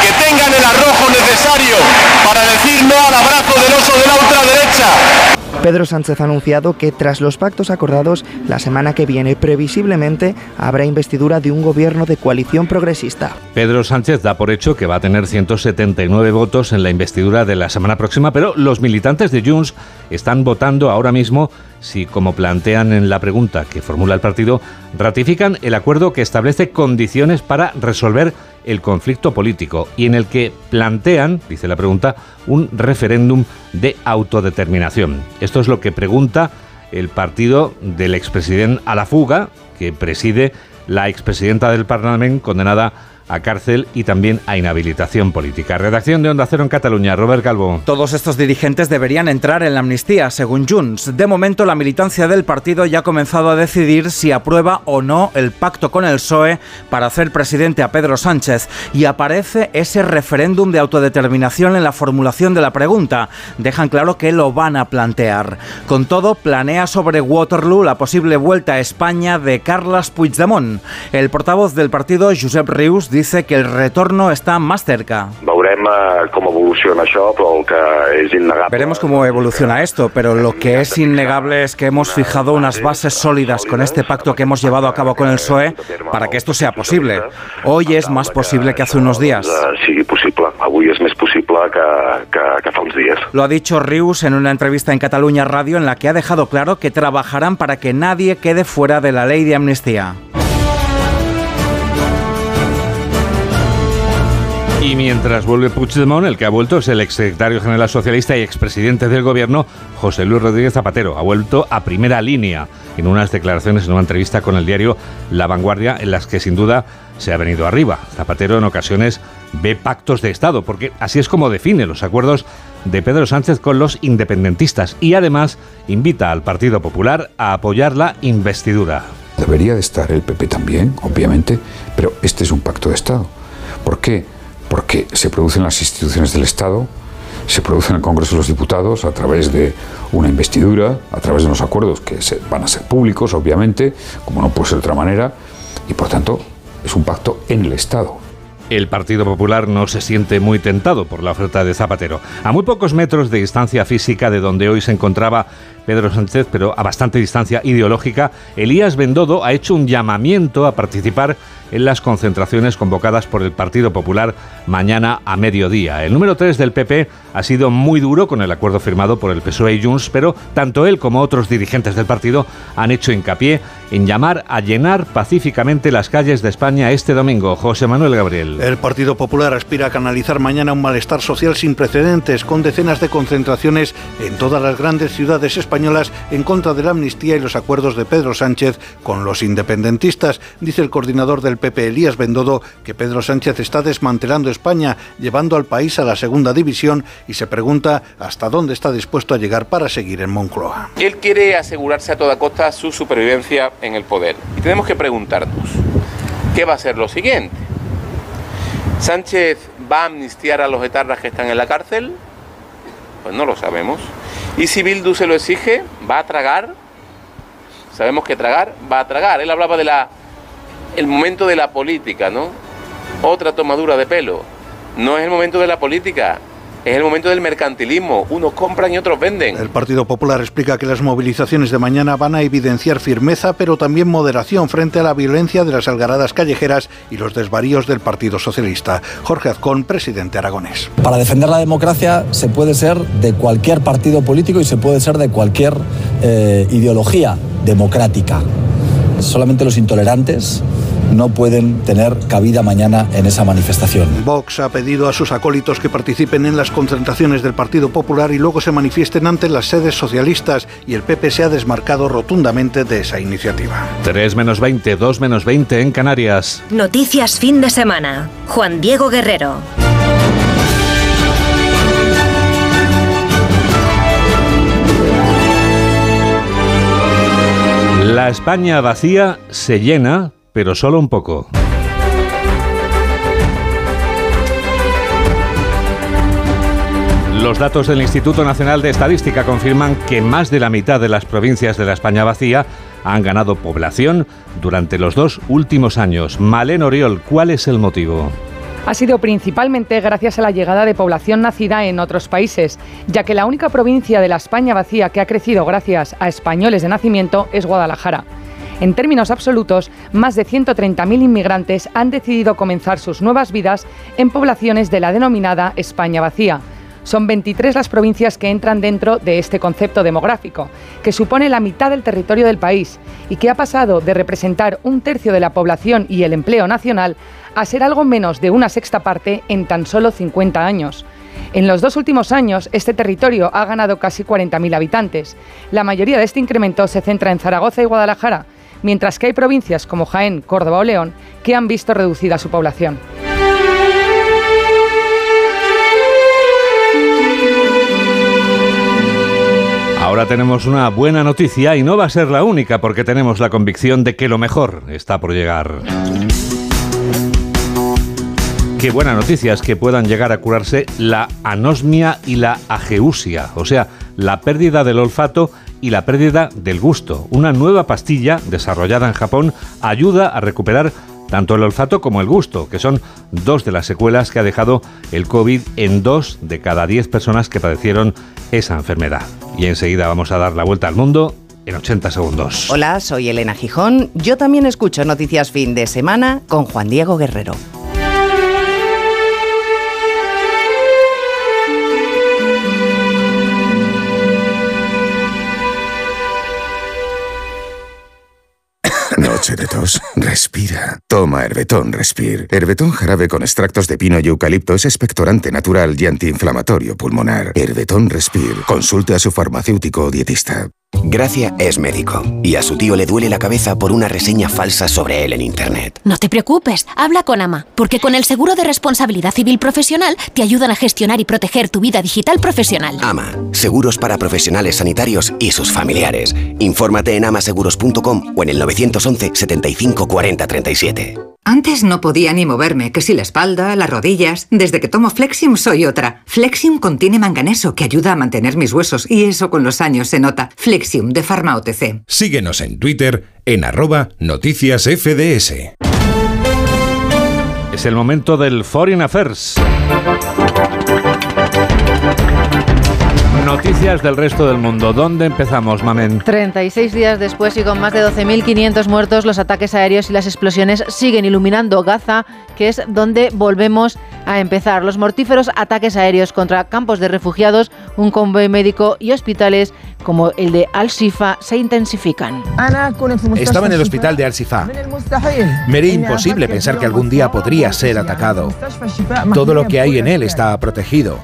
que tengan el arrojo necesario para decir no al abrazo del oso de la ultraderecha. Pedro Sánchez ha anunciado que tras los pactos acordados, la semana que viene previsiblemente habrá investidura de un gobierno de coalición progresista. Pedro Sánchez da por hecho que va a tener 179 votos en la investidura de la semana próxima, pero los militantes de Junts están votando ahora mismo si, como plantean en la pregunta que formula el partido, ratifican el acuerdo que establece condiciones para resolver el conflicto político y en el que plantean, dice la pregunta, un referéndum de autodeterminación. Esto es lo que pregunta el partido del expresidente a la fuga, que preside la expresidenta del Parlamento condenada a cárcel y también a inhabilitación política. Redacción de Onda Cero en Cataluña, Robert Calvo. Todos estos dirigentes deberían entrar en la amnistía, según Junts. De momento, la militancia del partido ya ha comenzado a decidir si aprueba o no el pacto con el PSOE para hacer presidente a Pedro Sánchez. Y aparece ese referéndum de autodeterminación en la formulación de la pregunta. Dejan claro que lo van a plantear. Con todo, planea sobre Waterloo la posible vuelta a España de Carles Puigdemont. El portavoz del partido, Josep Rius, dice que el retorno está más cerca. Veremos cómo evoluciona esto, pero lo que es innegable es que hemos fijado unas bases sólidas con este pacto que hemos llevado a cabo con el PSOE para que esto sea posible. Hoy es más posible que hace unos días. Lo ha dicho Rius en una entrevista en Cataluña Radio en la que ha dejado claro que trabajarán para que nadie quede fuera de la ley de amnistía. Y mientras vuelve Puigdemont, el que ha vuelto es el exsecretario general socialista y expresidente del gobierno, José Luis Rodríguez Zapatero. Ha vuelto a primera línea en unas declaraciones, en una entrevista con el diario La Vanguardia, en las que sin duda se ha venido arriba. Zapatero en ocasiones ve pactos de Estado, porque así es como define los acuerdos de Pedro Sánchez con los independentistas y además invita al Partido Popular a apoyar la investidura. Debería de estar el PP también, obviamente, pero este es un pacto de Estado. ¿Por qué? Porque se produce en las instituciones del Estado, se produce en el Congreso de los Diputados a través de una investidura, a través de unos acuerdos que se, van a ser públicos, obviamente, como no puede ser de otra manera, y por tanto es un pacto en el Estado. El Partido Popular no se siente muy tentado por la oferta de Zapatero. A muy pocos metros de distancia física de donde hoy se encontraba Pedro Sánchez, pero a bastante distancia ideológica, Elías Bendodo ha hecho un llamamiento a participar en las concentraciones convocadas por el Partido Popular mañana a mediodía. El número 3 del PP ha sido muy duro con el acuerdo firmado por el PSOE y Junts, pero tanto él como otros dirigentes del partido han hecho hincapié en llamar a llenar pacíficamente las calles de España este domingo. José Manuel Gabriel. El Partido Popular aspira a canalizar mañana un malestar social sin precedentes, con decenas de concentraciones en todas las grandes ciudades españolas en contra de la amnistía y los acuerdos de Pedro Sánchez con los independentistas, dice el coordinador del PP Elías Bendodo que Pedro Sánchez está desmantelando España, llevando al país a la segunda división y se pregunta hasta dónde está dispuesto a llegar para seguir en Moncloa. Él quiere asegurarse a toda costa su supervivencia en el poder. Y tenemos que preguntarnos, ¿qué va a ser lo siguiente? ¿Sánchez va a amnistiar a los etarras que están en la cárcel? Pues no lo sabemos. ¿Y si Bildu se lo exige? ¿Va a tragar? Sabemos que tragar va a tragar. Él hablaba de la el momento de la política, ¿no? Otra tomadura de pelo. No es el momento de la política, Es el momento del mercantilismo. Unos compran y otros venden. El Partido Popular explica que las movilizaciones de mañana van a evidenciar firmeza, pero también moderación frente a la violencia de las algaradas callejeras y los desvaríos del Partido Socialista. Jorge Azcón, presidente aragonés. Para defender la democracia se puede ser de cualquier partido político y se puede ser de cualquier eh, ideología democrática. Solamente los intolerantes no pueden tener cabida mañana en esa manifestación. Vox ha pedido a sus acólitos que participen en las concentraciones del Partido Popular y luego se manifiesten ante las sedes socialistas y el PP se ha desmarcado rotundamente de esa iniciativa. 3 menos 20, 2 menos 20 en Canarias. Noticias fin de semana. Juan Diego Guerrero. La España vacía se llena, pero solo un poco. Los datos del Instituto Nacional de Estadística confirman que más de la mitad de las provincias de la España vacía han ganado población durante los dos últimos años. Malen Oriol, ¿cuál es el motivo? ha sido principalmente gracias a la llegada de población nacida en otros países, ya que la única provincia de la España vacía que ha crecido gracias a españoles de nacimiento es Guadalajara. En términos absolutos, más de 130.000 inmigrantes han decidido comenzar sus nuevas vidas en poblaciones de la denominada España vacía. Son 23 las provincias que entran dentro de este concepto demográfico, que supone la mitad del territorio del país y que ha pasado de representar un tercio de la población y el empleo nacional a ser algo menos de una sexta parte en tan solo 50 años. En los dos últimos años, este territorio ha ganado casi 40.000 habitantes. La mayoría de este incremento se centra en Zaragoza y Guadalajara, mientras que hay provincias como Jaén, Córdoba o León que han visto reducida su población. Ahora tenemos una buena noticia y no va a ser la única porque tenemos la convicción de que lo mejor está por llegar. Qué buena noticia es que puedan llegar a curarse la anosmia y la ageusia, o sea, la pérdida del olfato y la pérdida del gusto. Una nueva pastilla desarrollada en Japón ayuda a recuperar tanto el olfato como el gusto, que son dos de las secuelas que ha dejado el COVID en dos de cada diez personas que padecieron esa enfermedad. Y enseguida vamos a dar la vuelta al mundo en 80 segundos. Hola, soy Elena Gijón. Yo también escucho Noticias Fin de Semana con Juan Diego Guerrero. Noche de tos. Respira. Toma Herbetón Respir. Herbetón jarabe con extractos de pino y eucalipto es expectorante natural y antiinflamatorio pulmonar. Herbetón Respir. Consulte a su farmacéutico o dietista. Gracia es médico y a su tío le duele la cabeza por una reseña falsa sobre él en Internet. No te preocupes, habla con AMA, porque con el seguro de responsabilidad civil profesional te ayudan a gestionar y proteger tu vida digital profesional. AMA, seguros para profesionales sanitarios y sus familiares. Infórmate en amaseguros.com o en el 911 75 40 37. Antes no podía ni moverme, que si la espalda, las rodillas. Desde que tomo Flexium soy otra. Flexium contiene manganeso que ayuda a mantener mis huesos y eso con los años se nota. Flexium de Pharma OTC. Síguenos en Twitter en arroba noticias FDS. Es el momento del Foreign Affairs. Noticias del resto del mundo. ¿Dónde empezamos, Mamen? 36 días después y con más de 12.500 muertos, los ataques aéreos y las explosiones siguen iluminando Gaza, que es donde volvemos empezar. Los mortíferos ataques aéreos contra campos de refugiados, un convoy médico y hospitales como el de Al-Shifa se intensifican. Estaba en el hospital de Al-Shifa. Me era imposible pensar que algún día podría ser atacado. Todo lo que hay en él está protegido.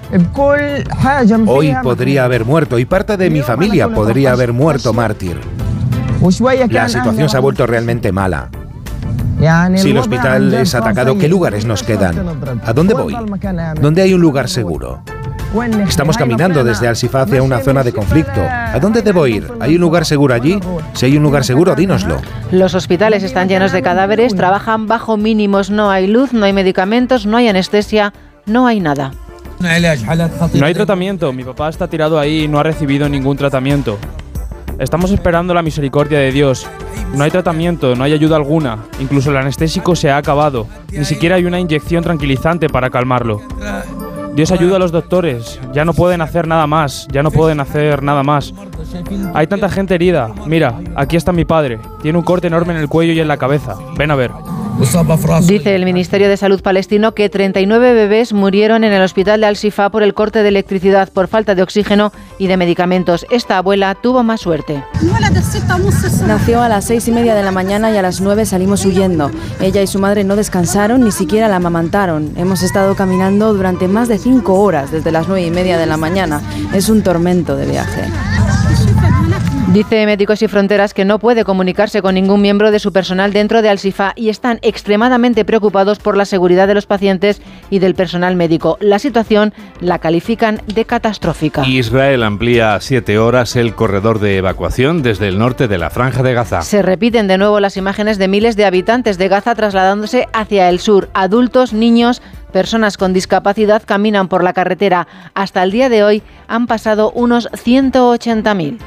Hoy podría haber muerto y parte de mi familia podría haber muerto mártir. La situación se ha vuelto realmente mala. Si el hospital es atacado, ¿qué lugares nos quedan? ¿A dónde voy? ¿Dónde hay un lugar seguro? Estamos caminando desde Al-Sifa hacia una zona de conflicto. ¿A dónde debo ir? ¿Hay un lugar seguro allí? Si hay un lugar seguro, dínoslo. Los hospitales están llenos de cadáveres, trabajan bajo mínimos, no hay luz, no hay medicamentos, no hay anestesia, no hay nada. No hay tratamiento. Mi papá está tirado ahí y no ha recibido ningún tratamiento. Estamos esperando la misericordia de Dios. No hay tratamiento, no hay ayuda alguna. Incluso el anestésico se ha acabado. Ni siquiera hay una inyección tranquilizante para calmarlo. Dios ayuda a los doctores. Ya no pueden hacer nada más. Ya no pueden hacer nada más. Hay tanta gente herida. Mira, aquí está mi padre. Tiene un corte enorme en el cuello y en la cabeza. Ven a ver. Dice el Ministerio de Salud palestino que 39 bebés murieron en el hospital de Al-Shifa por el corte de electricidad, por falta de oxígeno y de medicamentos. Esta abuela tuvo más suerte. Nació a las seis y media de la mañana y a las nueve salimos huyendo. Ella y su madre no descansaron, ni siquiera la amamantaron. Hemos estado caminando durante más de cinco horas desde las nueve y media de la mañana. Es un tormento de viaje. Dice Médicos y Fronteras que no puede comunicarse con ningún miembro de su personal dentro de Al-Shifa y están extremadamente preocupados por la seguridad de los pacientes y del personal médico. La situación la califican de catastrófica. Israel amplía a siete horas el corredor de evacuación desde el norte de la franja de Gaza. Se repiten de nuevo las imágenes de miles de habitantes de Gaza trasladándose hacia el sur. Adultos, niños, personas con discapacidad caminan por la carretera. Hasta el día de hoy han pasado unos 180.000.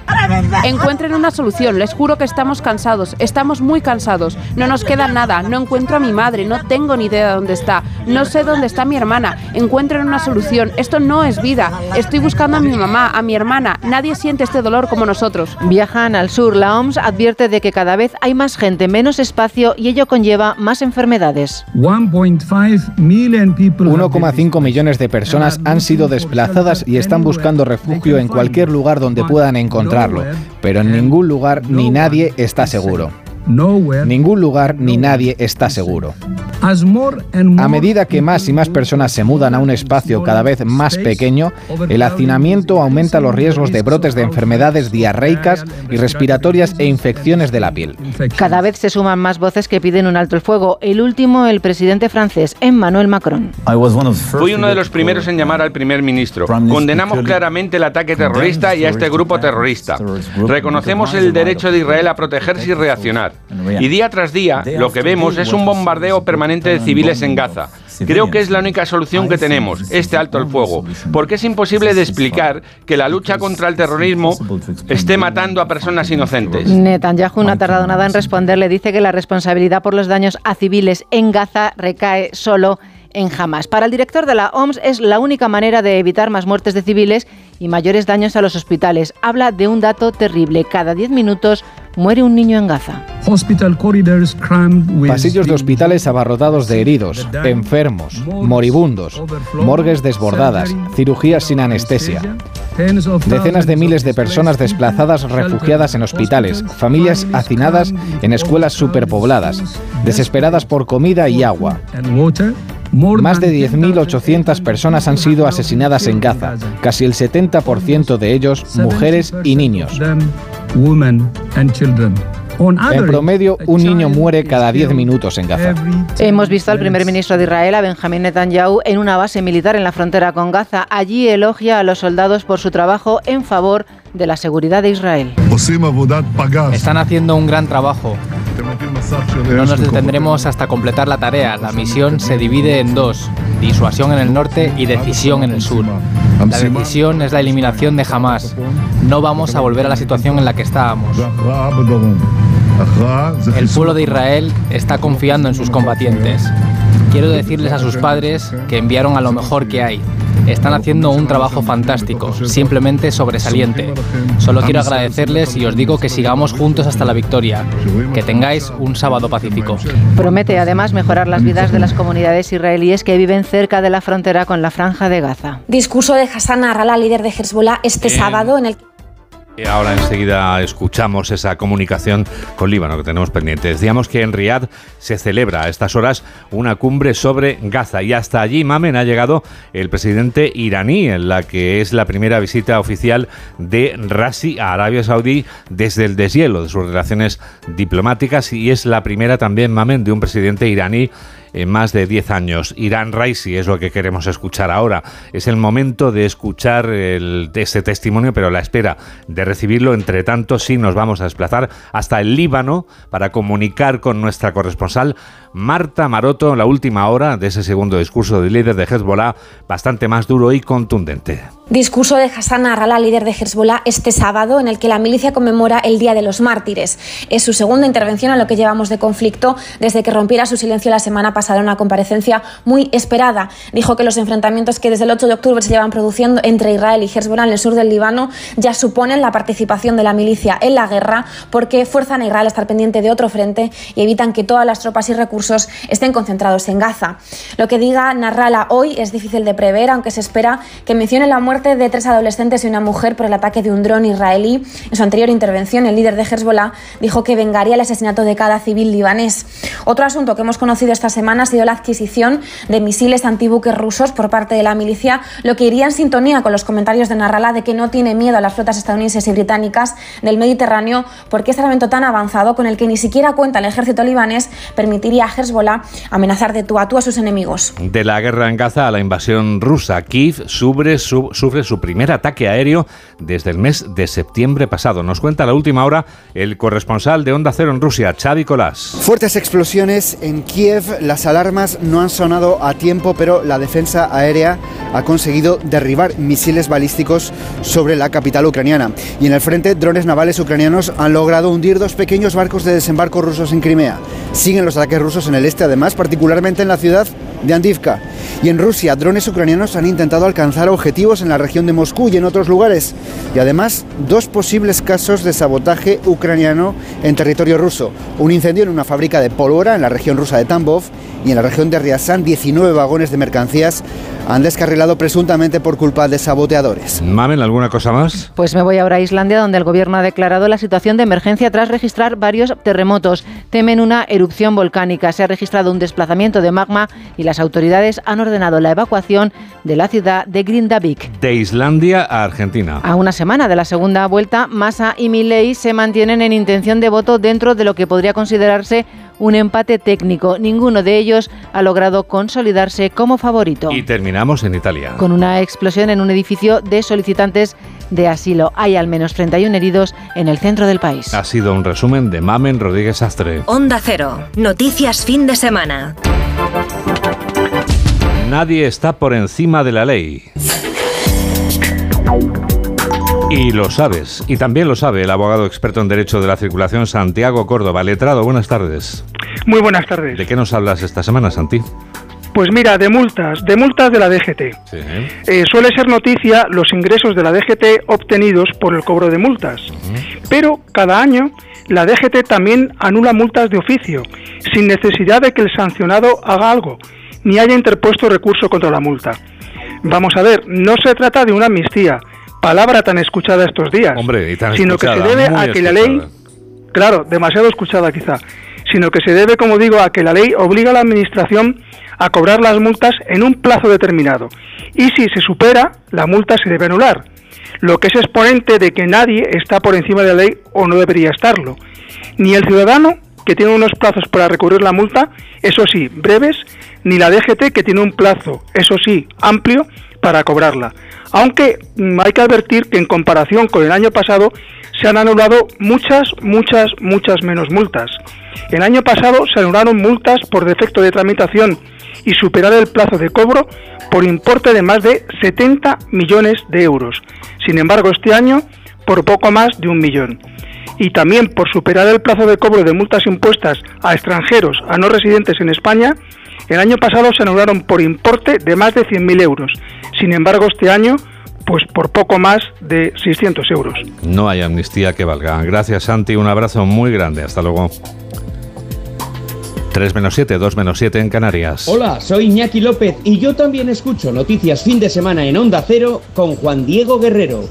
Encuentren una solución, les juro que estamos cansados, estamos muy cansados, no nos queda nada, no encuentro a mi madre, no tengo ni idea de dónde está, no sé dónde está mi hermana, encuentren una solución, esto no es vida, estoy buscando a mi mamá, a mi hermana, nadie siente este dolor como nosotros. Viajan al sur, la OMS advierte de que cada vez hay más gente, menos espacio y ello conlleva más enfermedades. 1,5 millones de personas han sido desplazadas y están buscando refugio en cualquier lugar donde puedan encontrarlo, pero en ningún lugar ni nadie está seguro. Ningún lugar ni nadie está seguro. A medida que más y más personas se mudan a un espacio cada vez más pequeño, el hacinamiento aumenta los riesgos de brotes de enfermedades diarreicas y respiratorias e infecciones de la piel. Cada vez se suman más voces que piden un alto el fuego. El último, el presidente francés, Emmanuel Macron. Fui uno de los primeros en llamar al primer ministro. Condenamos claramente el ataque terrorista y a este grupo terrorista. Reconocemos el derecho de Israel a protegerse y reaccionar. Y día tras día lo que vemos es un bombardeo permanente de civiles en Gaza. Creo que es la única solución que tenemos, este alto el fuego, porque es imposible de explicar que la lucha contra el terrorismo esté matando a personas inocentes. Netanyahu no ha tardado nada en responderle. Dice que la responsabilidad por los daños a civiles en Gaza recae solo en Hamas. Para el director de la OMS es la única manera de evitar más muertes de civiles y mayores daños a los hospitales. Habla de un dato terrible. Cada 10 minutos muere un niño en Gaza. Pasillos de hospitales abarrotados de heridos, enfermos, moribundos, morgues desbordadas, cirugías sin anestesia. Decenas de miles de personas desplazadas refugiadas en hospitales, familias hacinadas en escuelas superpobladas, desesperadas por comida y agua. Más de 10.800 personas han sido asesinadas en Gaza, casi el 70% de ellos mujeres y niños. En promedio, un niño muere cada 10 minutos en Gaza. Hemos visto al primer ministro de Israel, a Benjamín Netanyahu, en una base militar en la frontera con Gaza. Allí elogia a los soldados por su trabajo en favor de la seguridad de Israel. Están haciendo un gran trabajo. No nos detendremos hasta completar la tarea. La misión se divide en dos, disuasión en el norte y decisión en el sur. La decisión es la eliminación de Hamas. No vamos a volver a la situación en la que estábamos. El pueblo de Israel está confiando en sus combatientes. Quiero decirles a sus padres que enviaron a lo mejor que hay. Están haciendo un trabajo fantástico, simplemente sobresaliente. Solo quiero agradecerles y os digo que sigamos juntos hasta la victoria. Que tengáis un sábado pacífico. Promete además mejorar las vidas de las comunidades israelíes que viven cerca de la frontera con la franja de Gaza. Discurso de Hassan Nasrallah, líder de Hezbollah, este sábado en el ahora enseguida escuchamos esa comunicación con Líbano que tenemos pendiente. Decíamos que en Riad se celebra a estas horas una cumbre sobre Gaza y hasta allí, Mamen, ha llegado el presidente iraní, en la que es la primera visita oficial de Rasi a Arabia Saudí desde el deshielo de sus relaciones diplomáticas y es la primera también, Mamen, de un presidente iraní en más de 10 años. Irán Raisi es lo que queremos escuchar ahora. Es el momento de escuchar ese testimonio, pero la espera de recibirlo. Entre tanto, sí nos vamos a desplazar hasta el Líbano para comunicar con nuestra corresponsal Marta Maroto la última hora de ese segundo discurso del líder de Hezbollah, bastante más duro y contundente. Discurso de Hassan Nasrallah, líder de Hezbollah, este sábado, en el que la milicia conmemora el Día de los Mártires. Es su segunda intervención a lo que llevamos de conflicto desde que rompiera su silencio la semana pasada en una comparecencia muy esperada. Dijo que los enfrentamientos que desde el 8 de octubre se llevan produciendo entre Israel y Hezbollah en el sur del Líbano ya suponen la participación de la milicia en la guerra porque fuerzan a Israel a estar pendiente de otro frente y evitan que todas las tropas y recursos estén concentrados en Gaza. Lo que diga Nasrallah hoy es difícil de prever, aunque se espera que mencione la muerte de tres adolescentes y una mujer por el ataque de un dron israelí. En su anterior intervención, el líder de Hezbollah dijo que vengaría el asesinato de cada civil libanés. Otro asunto que hemos conocido esta semana ha sido la adquisición de misiles antibuques rusos por parte de la milicia, lo que iría en sintonía con los comentarios de Narrala de que no tiene miedo a las flotas estadounidenses y británicas del Mediterráneo porque este armamento tan avanzado con el que ni siquiera cuenta el ejército libanés permitiría a Hezbollah amenazar de tú a tú a sus enemigos. De la guerra en Gaza a la invasión rusa, Kiev sube su, sufre su primer ataque aéreo desde el mes de septiembre pasado. Nos cuenta a la última hora el corresponsal de Onda Cero en Rusia, Xavi Colás. Fuertes explosiones en Kiev, las alarmas no han sonado a tiempo, pero la defensa aérea ha conseguido derribar misiles balísticos sobre la capital ucraniana. Y en el frente, drones navales ucranianos han logrado hundir dos pequeños barcos de desembarco rusos en Crimea. Siguen los ataques rusos en el este, además, particularmente en la ciudad de Andivka. Y en Rusia, drones ucranianos han intentado alcanzar objetivos en la región de Moscú y en otros lugares. Y además, dos posibles casos de sabotaje ucraniano en territorio ruso. Un incendio en una fábrica de pólvora en la región rusa de Tambov y en la región de Ryazan 19 vagones de mercancías han descarrilado presuntamente por culpa de saboteadores. Mamen, ¿alguna cosa más? Pues me voy ahora a Islandia, donde el gobierno ha declarado la situación de emergencia tras registrar varios terremotos. Temen una erupción volcánica. Se ha registrado un desplazamiento de magma y las autoridades han ordenado la evacuación de la ciudad de Grindavik. De Islandia a Argentina. A una semana de la segunda vuelta, Massa y Milei se mantienen en intención de voto dentro de lo que podría considerarse un empate técnico. Ninguno de ellos ha logrado consolidarse como favorito. Y terminamos en Italia. Con una explosión en un edificio de solicitantes de asilo. Hay al menos 31 heridos en el centro del país. Ha sido un resumen de Mamen Rodríguez Astre. Onda Cero. Noticias fin de semana. Nadie está por encima de la ley. Y lo sabes, y también lo sabe el abogado experto en Derecho de la Circulación Santiago Córdoba. Letrado, buenas tardes. Muy buenas tardes. ¿De qué nos hablas esta semana, Santi? Pues mira, de multas, de multas de la DGT. Eh, suele ser noticia los ingresos de la DGT obtenidos por el cobro de multas, pero cada año la DGT también anula multas de oficio, sin necesidad de que el sancionado haga algo, ni haya interpuesto recurso contra la multa. Vamos a ver, no se trata de una amnistía, palabra tan escuchada estos días, Hombre, sino que se debe a que la ley, claro, demasiado escuchada quizá, sino que se debe, como digo, a que la ley obliga a la Administración a cobrar las multas en un plazo determinado. Y si se supera, la multa se debe anular, lo que es exponente de que nadie está por encima de la ley o no debería estarlo. Ni el ciudadano, que tiene unos plazos para recurrir la multa, eso sí, breves, ni la DGT, que tiene un plazo, eso sí, amplio, para cobrarla. Aunque mm, hay que advertir que en comparación con el año pasado se han anulado muchas, muchas, muchas menos multas. El año pasado se anularon multas por defecto de tramitación y superar el plazo de cobro por importe de más de 70 millones de euros. Sin embargo, este año por poco más de un millón. Y también por superar el plazo de cobro de multas impuestas a extranjeros, a no residentes en España, el año pasado se anularon por importe de más de 100.000 euros. Sin embargo, este año, pues por poco más de 600 euros. No hay amnistía que valga. Gracias, Santi. Un abrazo muy grande. Hasta luego. 3 menos 7, 2 menos 7 en Canarias. Hola, soy Iñaki López y yo también escucho Noticias Fin de Semana en Onda Cero con Juan Diego Guerrero.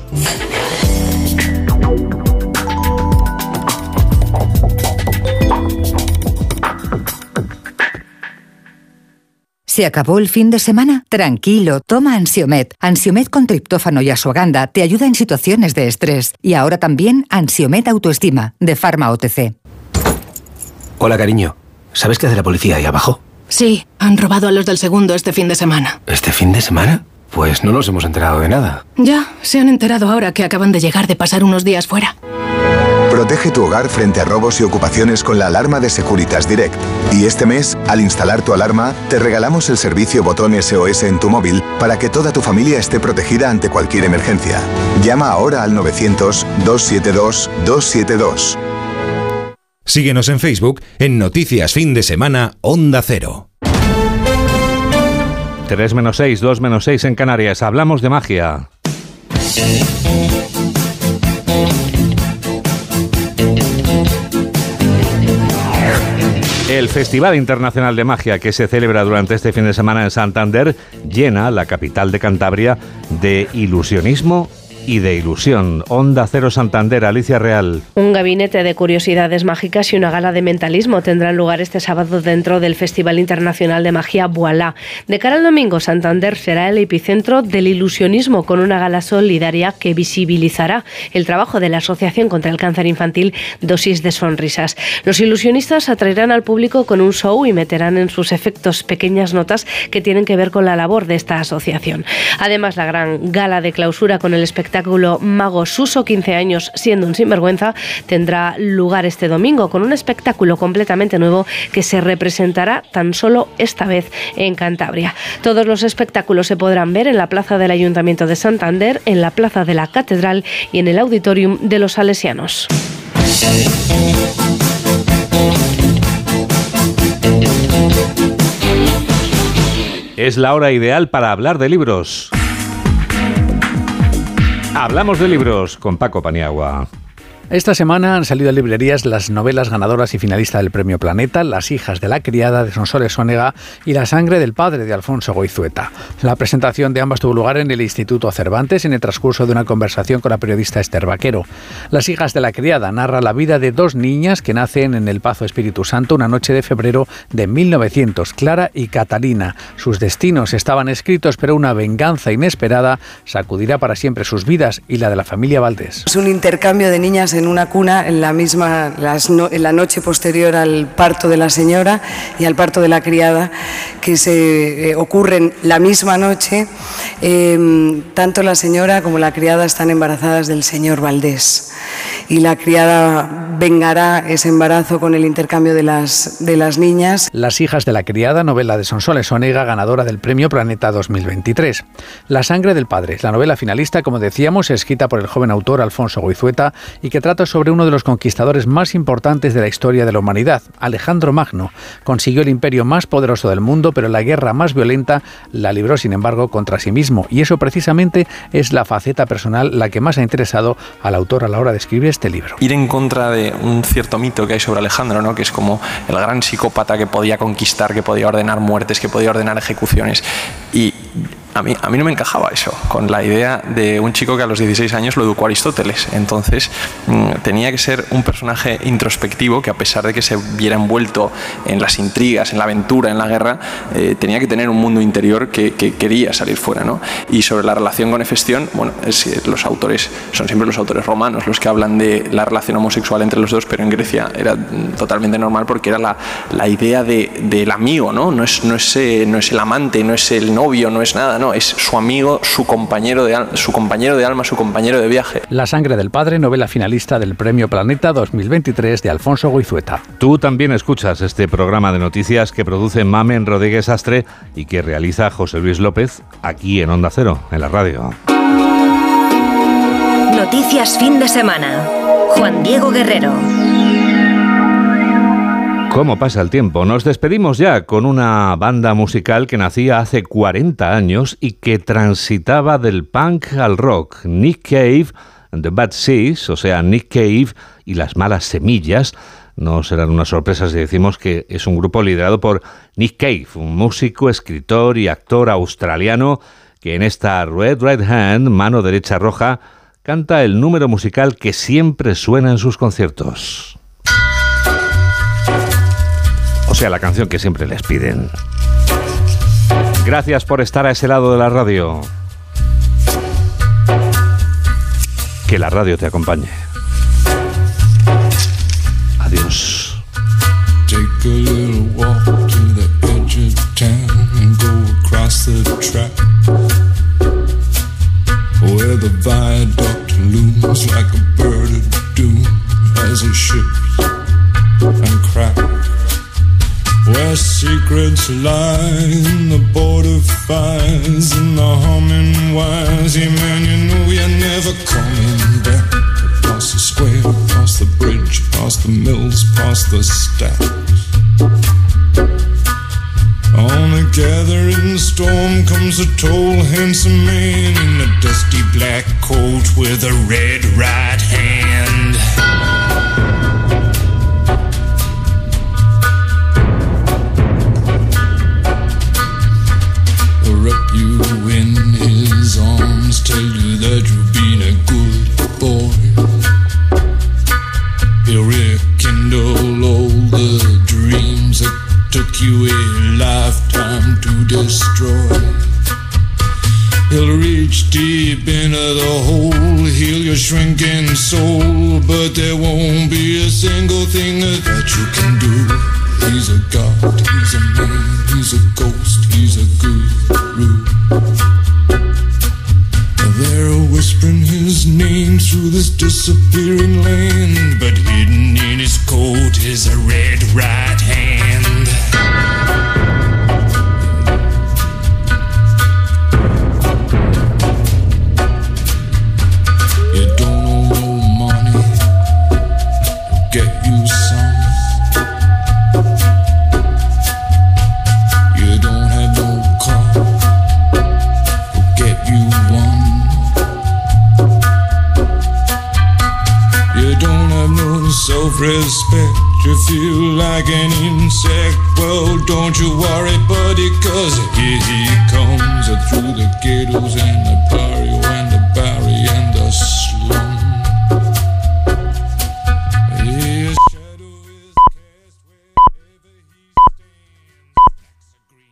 ¿Se acabó el fin de semana? Tranquilo, toma Ansiomet. Ansiomet con triptófano y asuaganda te ayuda en situaciones de estrés. Y ahora también Ansiomet Autoestima, de Pharma OTC. Hola, cariño. ¿Sabes qué hace la policía ahí abajo? Sí, han robado a los del segundo este fin de semana. ¿Este fin de semana? Pues no nos hemos enterado de nada. Ya, se han enterado ahora que acaban de llegar de pasar unos días fuera. Protege tu hogar frente a robos y ocupaciones con la alarma de Securitas Direct. Y este mes, Al instalar tu alarma, te regalamos el servicio botón SOS en tu móvil para que toda tu familia esté protegida ante cualquier emergencia. Llama ahora al 900-272-272. Síguenos en Facebook en Noticias Fin de Semana Onda Cero. 3 menos 6, 2 menos 6 en Canarias. Hablamos de magia. El Festival Internacional de Magia que se celebra durante este fin de semana en Santander llena la capital de Cantabria de ilusionismo y de ilusión. Onda Cero Santander, Alicia Real. Un gabinete de curiosidades mágicas y una gala de mentalismo tendrán lugar este sábado dentro del Festival Internacional de Magia Boalá. De cara al domingo, Santander será el epicentro del ilusionismo con una gala solidaria que visibilizará el trabajo de la Asociación contra el Cáncer Infantil Dosis de Sonrisas. Los ilusionistas atraerán al público con un show y meterán en sus efectos pequeñas notas que tienen que ver con la labor de esta asociación. Además, la gran gala de clausura con el espectáculo espectáculo Mago Suso, 15 años siendo un sinvergüenza, tendrá lugar este domingo con un espectáculo completamente nuevo que se representará tan solo esta vez en Cantabria. Todos los espectáculos se podrán ver en la plaza del Ayuntamiento de Santander, en la plaza de la Catedral y en el Auditorium de los Salesianos. Es la hora ideal para hablar de libros. Hablamos de libros con Paco Paniagua. Esta semana han salido a librerías las novelas ganadoras y finalistas del Premio Planeta, Las hijas de la criada de Sonsoles Sónega y La sangre del padre de Alfonso Goizueta. La presentación de ambas tuvo lugar en el Instituto Cervantes en el transcurso de una conversación con la periodista Esther Vaquero. Las hijas de la criada narra la vida de dos niñas que nacen en el Pazo Espíritu Santo una noche de febrero de 1900, Clara y Catalina. Sus destinos estaban escritos, pero una venganza inesperada sacudirá para siempre sus vidas y la de la familia Valdés. Es un intercambio de niñas en una cuna en la misma en la noche posterior al parto de la señora y al parto de la criada que se eh, ocurren la misma noche. Em, tanto la señora como la criada están embarazadas del señor Valdés y la criada vengará ese embarazo con el intercambio de las, de las niñas. Las hijas de la criada, novela de Sonsoles Onega, ganadora del Premio Planeta 2023. La sangre del padre, la novela finalista, como decíamos, escrita por el joven autor Alfonso Goizueta y que trata sobre uno de los conquistadores más importantes de la historia de la humanidad, Alejandro Magno. Consiguió el imperio más poderoso del mundo, pero la guerra más violenta la libró, sin embargo, contra sí mismo. Y eso precisamente es la faceta personal la que más ha interesado al autor a la hora de escribir este libro. Ir en contra de un cierto mito que hay sobre Alejandro, ¿no? que es como el gran psicópata que podía conquistar, que podía ordenar muertes, que podía ordenar ejecuciones. Y a mí, a mí no me encajaba eso, con la idea de un chico que a los 16 años lo educó Aristóteles. Entonces mm, tenía que ser un personaje introspectivo que a pesar de que se viera envuelto en las intrigas, en la aventura, en la guerra, eh, tenía que tener un mundo interior que, quería salir fuera. ¿no? Y sobre la relación con Hefestión, bueno, los autores son siempre los autores romanos los que hablan de la relación homosexual entre los dos, pero en Grecia era mm, totalmente normal porque era la, la idea de, del amigo, ¿no? No es, no, es, eh, no es el amante, no es el novio, no es nada, no, es su amigo, su compañero, de, su compañero de alma, su compañero de viaje. La sangre del padre, novela finalista del Premio Planeta 2023 de Alfonso Goizueta. Tú también escuchas este programa de noticias que produce Mamen Rodríguez Astre y que realiza José Luis López aquí en Onda Cero, en la radio. Noticias fin de semana. Juan Diego Guerrero. ¿Cómo pasa el tiempo? Nos despedimos ya con una banda musical que nacía hace 40 años y que transitaba del punk al rock. Nick Cave the Bad Seeds, o sea, Nick Cave y las malas semillas. No serán una sorpresa si decimos que es un grupo liderado por Nick Cave, un músico, escritor y actor australiano que en esta Red Right Hand, mano derecha roja, canta el número musical que siempre suena en sus conciertos. O sea, la canción que siempre les piden. Gracias por estar a ese lado de la radio. Que la radio te acompañe. Adiós. Take a little walk to the edge of town and go across the track. Where the viaduct looms like a bird of doom as it shifts and cracks. Where secrets lie in the border fires and the humming wires. Yeah, man, you know you're never coming back. Past the square, past the bridge, past the mills, past the stacks. On a gathering storm comes a tall, handsome man in a dusty black coat with a red right hand. You a lifetime to destroy. He'll reach deep into the hole, heal your shrinking soul, but there won't be a single thing that you can do. He's a